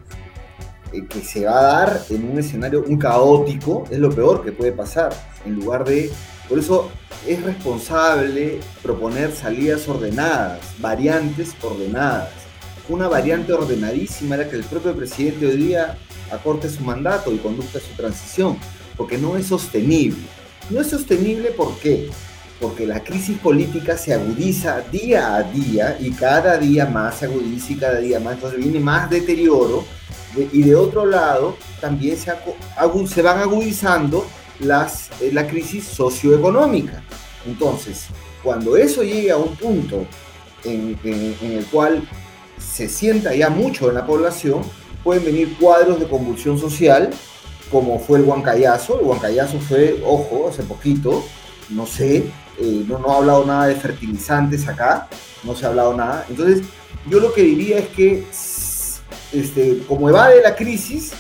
eh, que se va a dar en un escenario un caótico, es lo peor que puede pasar. En lugar de. Por eso es responsable proponer salidas ordenadas, variantes ordenadas. Una variante ordenadísima era que el propio presidente hoy día acorte su mandato y conduzca su transición, porque no es sostenible. No es sostenible ¿por qué? Porque la crisis política se agudiza día a día y cada día más se agudiza y cada día más, entonces viene más deterioro y de otro lado también se, van agudizando las, eh, la crisis socioeconómica. Entonces, cuando eso llegue a un punto en el cual se sienta ya mucho en la población, pueden venir cuadros de convulsión social, como fue el Huancayazo. El Huancayazo fue, ojo, hace poquito, no sé, eh, no, no ha hablado nada de fertilizantes acá, no se ha hablado nada. Entonces, yo lo que diría es que, este, como evade la crisis,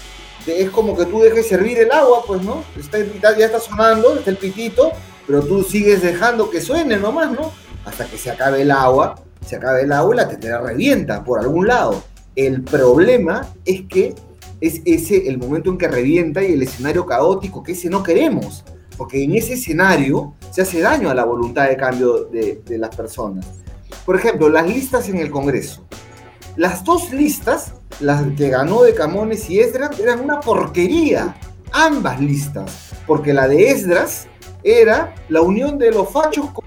es como que tú dejes servir el agua, pues, ¿no? Está, ya está sonando, está el pitito, pero tú sigues dejando que suene nomás, ¿no? Hasta que se acabe el agua, se acabe el agua y la tetera revienta por algún lado. El problema es que es ese el momento en que revienta y el escenario caótico, que ese no queremos, porque en ese escenario se hace daño a la voluntad de cambio de, las personas. Por ejemplo, las listas en el Congreso. Las dos listas, las que ganó de Camones y Esdras, eran una porquería. Ambas listas. Porque la de Esdras era la unión de los fachos con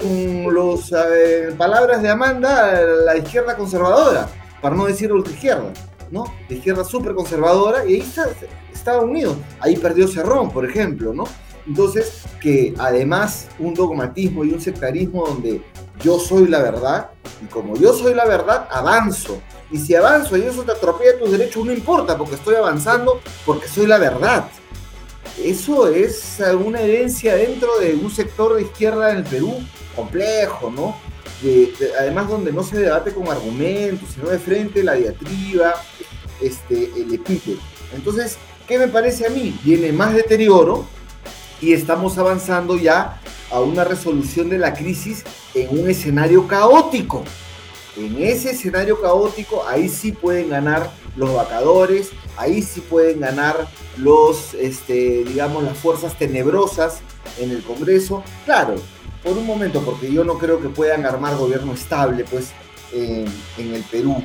las eh, palabras de Amanda, la izquierda conservadora para no decir ultraizquierda, ¿no? De izquierda súper conservadora, y ahí está, Estados Unidos. Ahí perdió Cerrón, por ejemplo, ¿no? Entonces, que además un dogmatismo y un sectarismo donde yo soy la verdad, y como yo soy la verdad, avanzo. Y si avanzo y eso te atropella tus derechos, no importa, porque estoy avanzando, porque soy la verdad. Eso es una herencia dentro de un sector de izquierda en el Perú complejo, ¿no? Además donde no se debate con argumentos, sino de frente la diatriba, este, el epíteto. Entonces, ¿qué me parece a mí? Viene más deterioro y estamos avanzando ya a una resolución de la crisis en un escenario caótico. En ese escenario caótico, ahí sí pueden ganar los vacadores, ahí sí pueden ganar los, este, digamos, las fuerzas tenebrosas en el Congreso. Claro, por un momento, porque yo no creo que puedan armar gobierno estable, pues, en el Perú.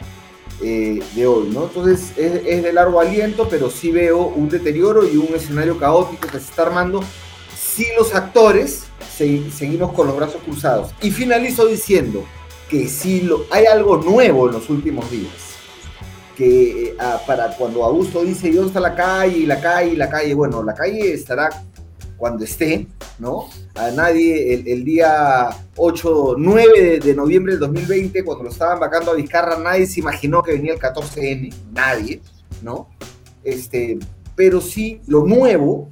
Eh, de hoy, ¿no? Entonces es, de largo aliento, pero sí veo un deterioro y un escenario caótico que se está armando si los actores seguimos con los brazos cruzados. Y finalizo diciendo que si hay algo nuevo en los últimos días, que eh, ah, para cuando Augusto dice, ¿dónde está la calle? Y la calle, y la calle, bueno, la calle estará cuando esté, ¿no? A nadie, el, día 8, 9 de, noviembre del 2020, cuando lo estaban vacando a Vizcarra, nadie se imaginó que venía el 14N, nadie, ¿no? Este, pero sí, lo nuevo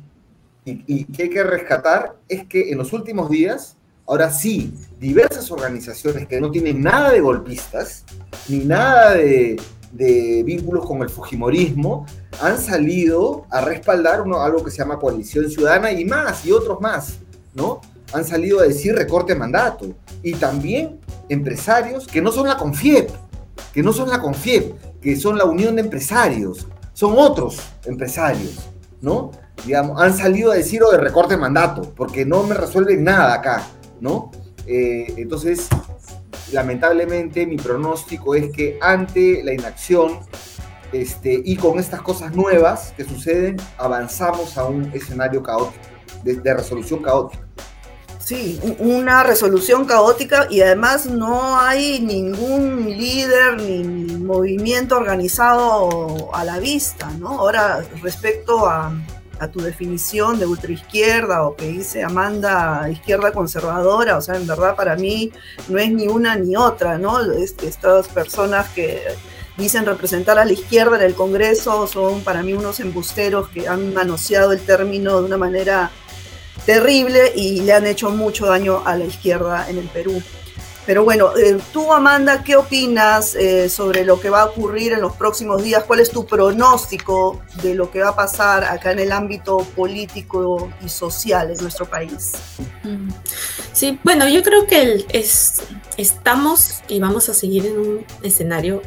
y, y que hay que rescatar es que en los últimos días, ahora sí, diversas organizaciones que no tienen nada de golpistas, ni nada de, de vínculos con el Fujimorismo han salido a respaldar uno, algo que se llama coalición ciudadana y más, y otros más, ¿no? Han salido a decir recorte mandato. Y también empresarios que no son la CONFIEP, que no son la CONFIEP, que son la Unión de Empresarios, son otros empresarios, ¿no? Digamos, han salido a decir o de recorte mandato, porque no me resuelven nada acá, ¿no? Eh, entonces, lamentablemente mi pronóstico es que ante la inacción este, y con estas cosas nuevas que suceden, avanzamos a un escenario caótico, de, resolución caótica. Sí, una resolución caótica y además no hay ningún líder ni movimiento organizado a la vista, ¿no? Ahora, respecto a, a tu definición de ultraizquierda o que dice Amanda izquierda conservadora, o sea, en verdad para mí no es ni una ni otra, ¿no? estas personas que dicen representar a la izquierda en el Congreso son para mí unos embusteros que han manoseado el término de una manera terrible y le han hecho mucho daño a la izquierda en el Perú. Pero bueno, eh, tú Amanda, ¿qué opinas eh, sobre lo que va a ocurrir en los próximos días? ¿Cuál es tu pronóstico de lo que va a pasar acá en el ámbito político y social en nuestro país? Sí, bueno, yo creo que estamos y vamos a seguir en un escenario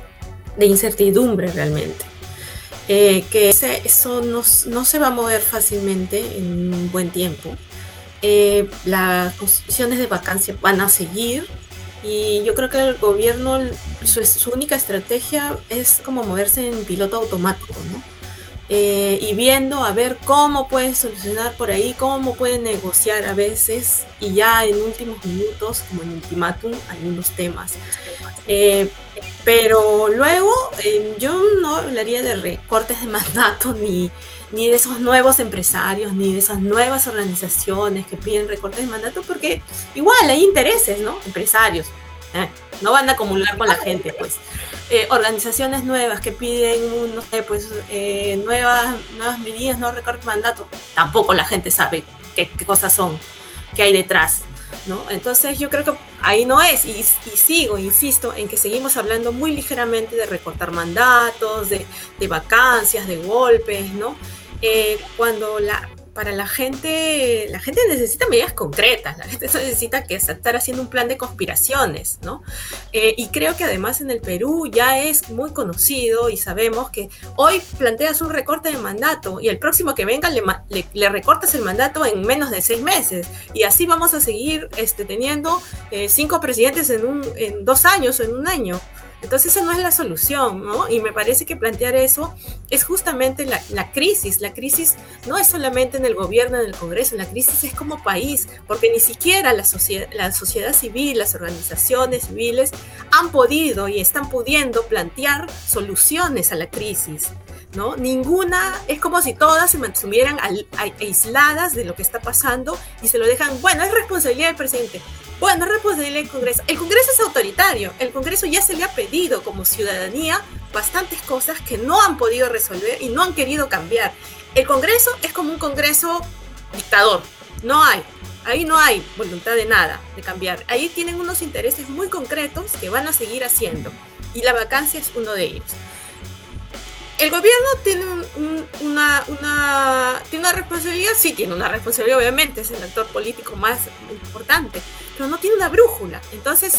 de incertidumbre realmente. Eh, que eso no, se va a mover fácilmente en un buen tiempo. las constituciones de vacancia van a seguir y yo creo que el gobierno, su, única estrategia es como moverse en piloto automático, ¿no? Eh, y viendo a ver cómo pueden solucionar por ahí, cómo pueden negociar a veces y ya en últimos minutos, como en ultimátum, algunos temas. Eh, pero luego eh, yo no hablaría de recortes de mandato ni, ni de esos nuevos empresarios, ni de esas nuevas organizaciones que piden recortes de mandato, porque igual hay intereses, ¿no? Empresarios. ¿eh? no van a acumular con la gente, pues. Eh, organizaciones nuevas que piden, no sé, pues, eh, nuevas, nuevas medidas, no recortes de mandato, tampoco la gente sabe qué, qué, cosas son, qué hay detrás, ¿no? Entonces yo creo que ahí no es, y, y, sigo, insisto, en que seguimos hablando muy ligeramente de recortar mandatos, de, de vacancias, de golpes, ¿no? Eh, cuando la, para la gente, la gente necesita medidas concretas, la gente necesita que estar haciendo un plan de conspiraciones, ¿no? Eh, y creo que además en el Perú ya es muy conocido y sabemos que hoy planteas un recorte de mandato y el próximo que venga le, le, recortas el mandato en menos de seis meses y así vamos a seguir este, teniendo eh, cinco presidentes en, un, en dos años o en un año. Entonces esa no es la solución, ¿no? Y me parece que plantear eso es justamente la, crisis. La crisis no es solamente en el gobierno, en el Congreso, la crisis es como país, porque ni siquiera la, sociedad, la sociedad civil, las organizaciones civiles han podido y están pudiendo plantear soluciones a la crisis. ¿no? Ninguna, es como si todas se mantuvieran aisladas de lo que está pasando y se lo dejan, bueno, es responsabilidad del presidente, bueno, es responsabilidad del Congreso. El Congreso es autoritario, el Congreso ya se le ha pedido como ciudadanía bastantes cosas que no han podido resolver y no han querido cambiar. El Congreso es como un Congreso dictador, no hay. Ahí no hay voluntad de nada, de cambiar. Ahí tienen unos intereses muy concretos que van a seguir haciendo. Y la vacancia es uno de ellos el gobierno tiene una, una, tiene una responsabilidad, sí tiene una responsabilidad, obviamente, es el actor político más importante, no tiene una brújula. Entonces,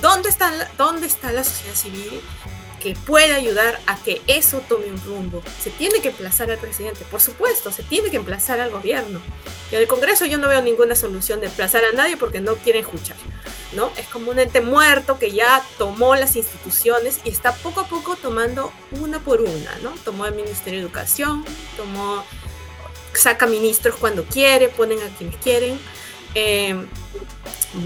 ¿dónde está, dónde está la sociedad civil? que puede ayudar a que eso tome un rumbo. Se tiene que emplazar al presidente, por supuesto, se tiene que emplazar al gobierno. En el Congreso yo no veo ninguna solución de emplazar a nadie porque no quieren escuchar, ¿no? Es como un ente muerto que ya tomó las instituciones y está poco a poco tomando una por una, ¿no? Tomó el Ministerio de Educación, tomó, saca ministros cuando quiere, ponen a quienes quieren. Eh,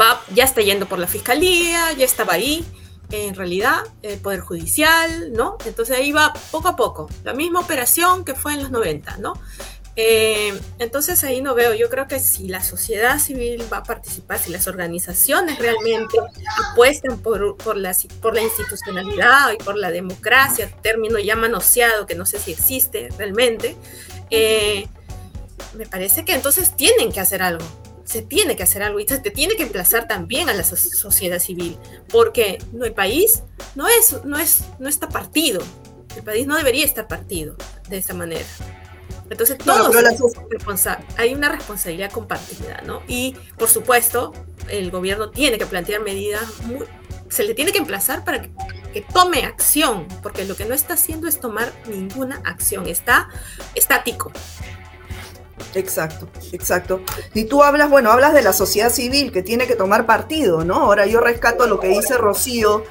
va, ya está yendo por la fiscalía, ya estaba ahí, en realidad, el Poder Judicial, ¿no? Entonces ahí va poco a poco, la misma operación que fue en los 90, ¿no? Eh, entonces ahí no veo, yo creo que si la sociedad civil va a participar, si las organizaciones realmente apuestan por, por, la, por la institucionalidad y por la democracia, término ya manoseado que no sé si existe realmente, eh, me parece que entonces tienen que hacer algo, se tiene que hacer algo y se tiene que emplazar también a la sociedad civil, porque no, el país no, es, no, es, no está partido, el país no debería estar partido de esa manera. Entonces todos hay una responsabilidad compartida, ¿no? Y por supuesto, el gobierno tiene que plantear medidas, se le tiene que emplazar para que, que, tome acción, porque lo que no está haciendo es tomar ninguna acción, está estático. Exacto, exacto. Y tú hablas, bueno, hablas de la sociedad civil que tiene que tomar partido, ¿no? Ahora yo rescato lo que dice Rocío,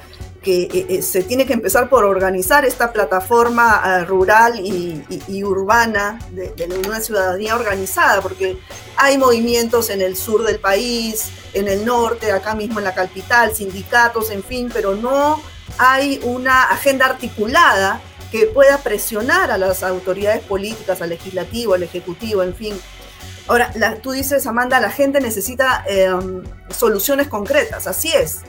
que eh, eh, se tiene que empezar por organizar esta plataforma uh, rural y, urbana de, una ciudadanía organizada, porque hay movimientos en el sur del país, en el norte, acá mismo en la capital, sindicatos, en fin, pero no hay una agenda articulada que pueda presionar a las autoridades políticas, al legislativo, al ejecutivo, en fin. Ahora, la, tú dices, Amanda, la gente necesita eh, soluciones concretas, así es,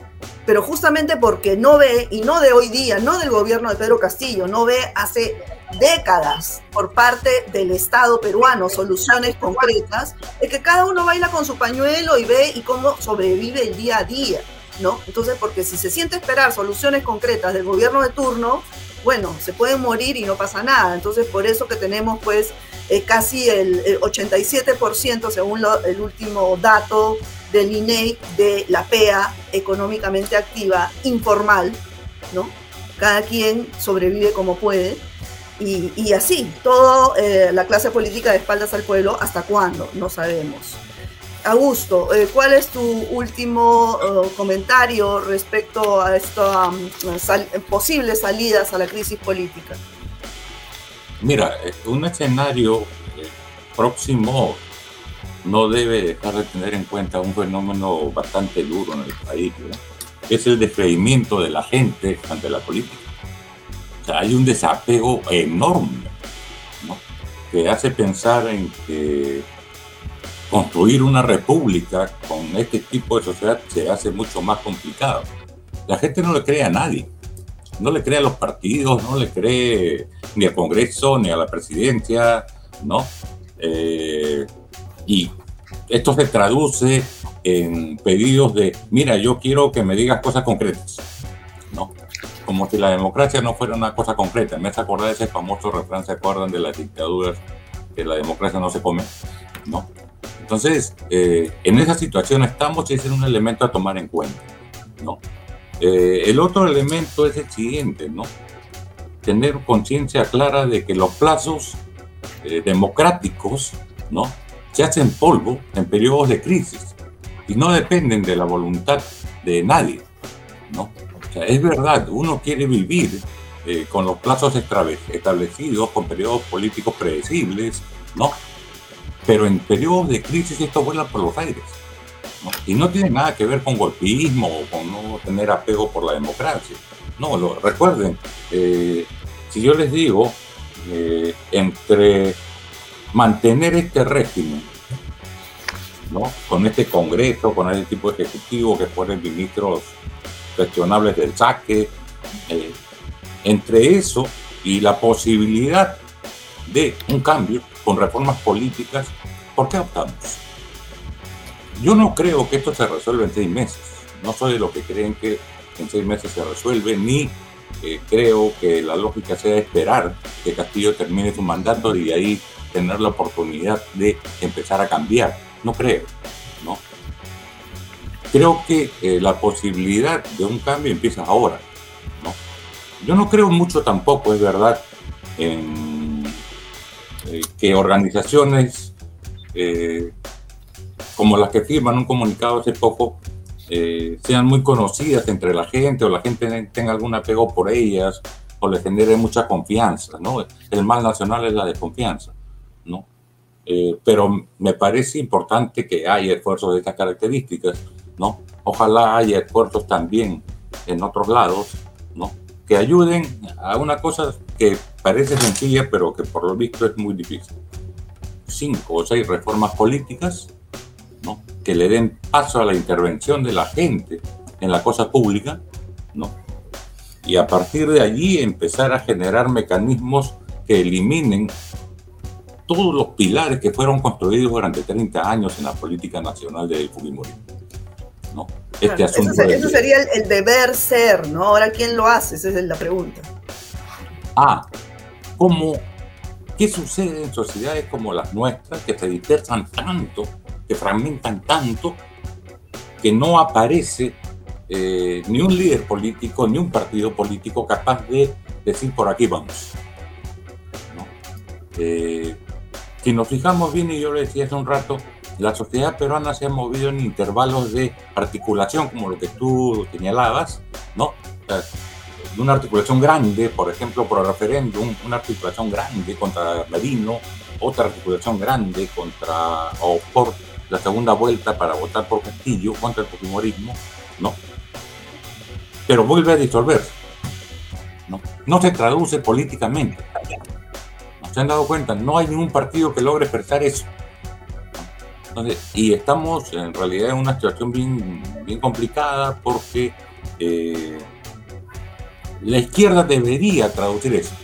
pero justamente porque no ve, y no de hoy día, no del gobierno de Pedro Castillo, no ve hace décadas por parte del Estado peruano soluciones concretas, es que cada uno baila con su pañuelo y ve y cómo sobrevive el día a día, ¿no? Entonces, porque si se siente esperar soluciones concretas del gobierno de turno, bueno, se pueden morir y no pasa nada. Entonces, por eso que tenemos pues eh, casi el, el 87% según el último dato del INEI de la PEA económicamente activa, informal, ¿no? Cada quien sobrevive como puede. Y, y así, toda eh, la clase política de espaldas al pueblo, ¿hasta cuándo? No sabemos. Augusto, eh, ¿cuál es tu último uh, comentario respecto a estas um, posibles salidas a la crisis política? Mira, un escenario próximo no debe dejar de tener en cuenta un fenómeno bastante duro en el país, ¿no? es el descreimiento de la gente ante la política. O sea, hay un desapego enorme ¿no? que hace pensar en que construir una república con este tipo de sociedad se hace mucho más complicado. La gente no le cree a nadie, no le cree a los partidos, no le cree ni al Congreso, ni a la presidencia, ¿no? Eh, y esto se traduce en pedidos de, mira, yo quiero que me digas cosas concretas, ¿no? Como si la democracia no fuera una cosa concreta. Me hace acordar ese famoso refrán, ¿se acuerdan de las dictaduras? Que la democracia no se come, ¿no? Entonces, eh, en esa situación estamos y es un elemento a tomar en cuenta, ¿no? Eh, el otro elemento es el siguiente, ¿no? Tener conciencia clara de que los plazos eh, democráticos, ¿no? Se hacen polvo en periodos de crisis y no dependen de la voluntad de nadie, ¿no? O sea, es verdad, uno quiere vivir eh, con los plazos establecidos, con periodos políticos predecibles, ¿no? Pero en periodos de crisis esto vuela por los aires. Y no tiene nada que ver con golpismo o con no tener apego por la democracia. No, lo, recuerden, eh, si yo les digo, eh, entre mantener este régimen, ¿no? con este Congreso, con este tipo de ejecutivo que ponen ministros cuestionables del saque, eh, entre eso y la posibilidad de un cambio con reformas políticas, ¿por qué optamos? Yo no creo que esto se resuelva en seis meses. No soy de los que creen que en seis meses se resuelve, ni eh, creo que la lógica sea esperar que Castillo termine su mandato y de ahí tener la oportunidad de empezar a cambiar. No creo, ¿no? Creo que eh, la posibilidad de un cambio empieza ahora, yo no creo mucho tampoco, es verdad, en eh, que organizaciones eh, como las que firman un comunicado hace poco eh, sean muy conocidas entre la gente o la gente tenga algún apego por ellas o le genere mucha confianza, ¿no? El mal nacional es la desconfianza, ¿no? pero me parece importante que haya esfuerzos de estas características, ¿no? Ojalá haya esfuerzos también en otros lados, ¿no? Que ayuden a una cosa que parece sencilla, pero que por lo visto es muy difícil. Cinco o seis reformas políticas ¿no? que le den paso a la intervención de la gente en la cosa pública, ¿no? y a partir de allí empezar a generar mecanismos que eliminen todos los pilares que fueron construidos durante 30 años en la política nacional de Fujimori. ¿no? Este asunto. Eso, sería el, deber ser, ¿no? Ahora, ¿quién lo hace? Esa es la pregunta. Ah, ¿cómo, ¿qué sucede en sociedades como las nuestras que se dispersan tanto, que fragmentan tanto, que no aparece eh, ni un líder político, ni un partido político capaz de decir por aquí vamos? Eh, si nos fijamos bien, y yo le decía hace un rato, la sociedad peruana se ha movido en intervalos de articulación, como lo que tú señalabas, ¿no? una articulación grande, por ejemplo, por el referéndum, una articulación grande contra Merino, otra articulación grande contra o por la segunda vuelta para votar por Castillo contra el fujimorismo, ¿no? Pero vuelve a disolverse, ¿no? No se traduce políticamente. ¿No se han dado cuenta? No hay ningún partido que logre expresar eso y estamos en realidad en una situación bien, bien complicada porque eh, la izquierda debería traducir eso.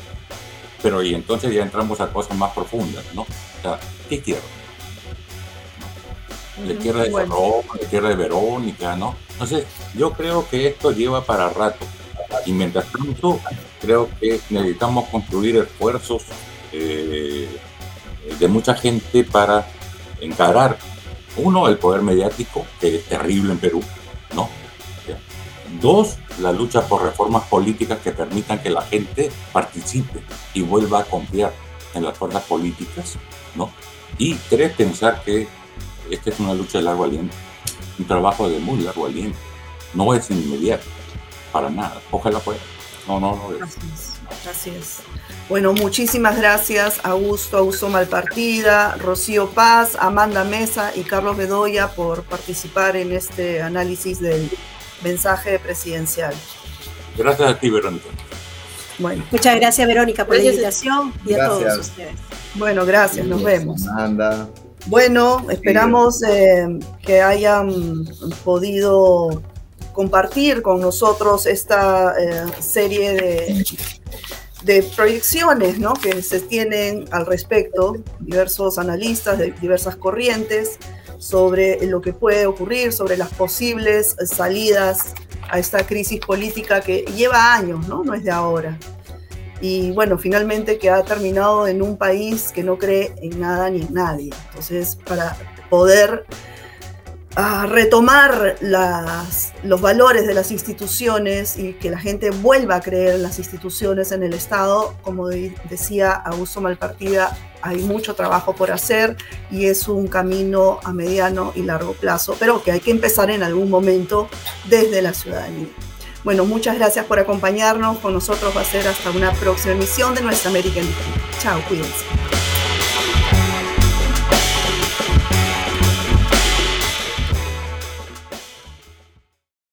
Pero y entonces ya entramos a cosas más profundas, ¿no? O sea, ¿qué izquierda? La izquierda de Ferrón, la izquierda de Verónica, ¿no? Entonces, yo creo que esto lleva para rato. Y mientras tanto, creo que necesitamos construir esfuerzos eh, de mucha gente para encarar, uno, el poder mediático, que es terrible en Perú, ¿no? Dos, la lucha por reformas políticas que permitan que la gente participe y vuelva a confiar en las fuerzas políticas, ¿no? Y tres, pensar que esta es una lucha de largo aliento, un trabajo de muy largo aliento, no es inmediato, para nada, ojalá pueda. No, no, no es. Así es. Bueno, muchísimas gracias Augusto, Augusto Malpartida, Rocío Paz, Amanda Mesa y Carlos Bedoya por participar en este análisis del mensaje presidencial. Gracias a ti, Verónica. Bueno. Muchas gracias, Verónica, por la invitación y a todos ustedes. Bueno, gracias, nos vemos. Amanda. Bueno, esperamos eh, que hayan podido compartir con nosotros esta eh, serie de de proyecciones ¿no? que se tienen al respecto, diversos analistas de diversas corrientes, sobre lo que puede ocurrir, sobre las posibles salidas a esta crisis política que lleva años, ¿no? No es de ahora. Y bueno, finalmente que ha terminado en un país que no cree en nada ni en nadie. Entonces, para poder a retomar las, los valores de las instituciones y que la gente vuelva a creer en las instituciones, en el Estado, como decía Augusto Malpartida, hay mucho trabajo por hacer y es un camino a mediano y largo plazo, pero que hay que empezar en algún momento desde la ciudadanía. Bueno, muchas gracias por acompañarnos. Con nosotros va a ser hasta una próxima emisión de Nuestra América en Chao, cuídense.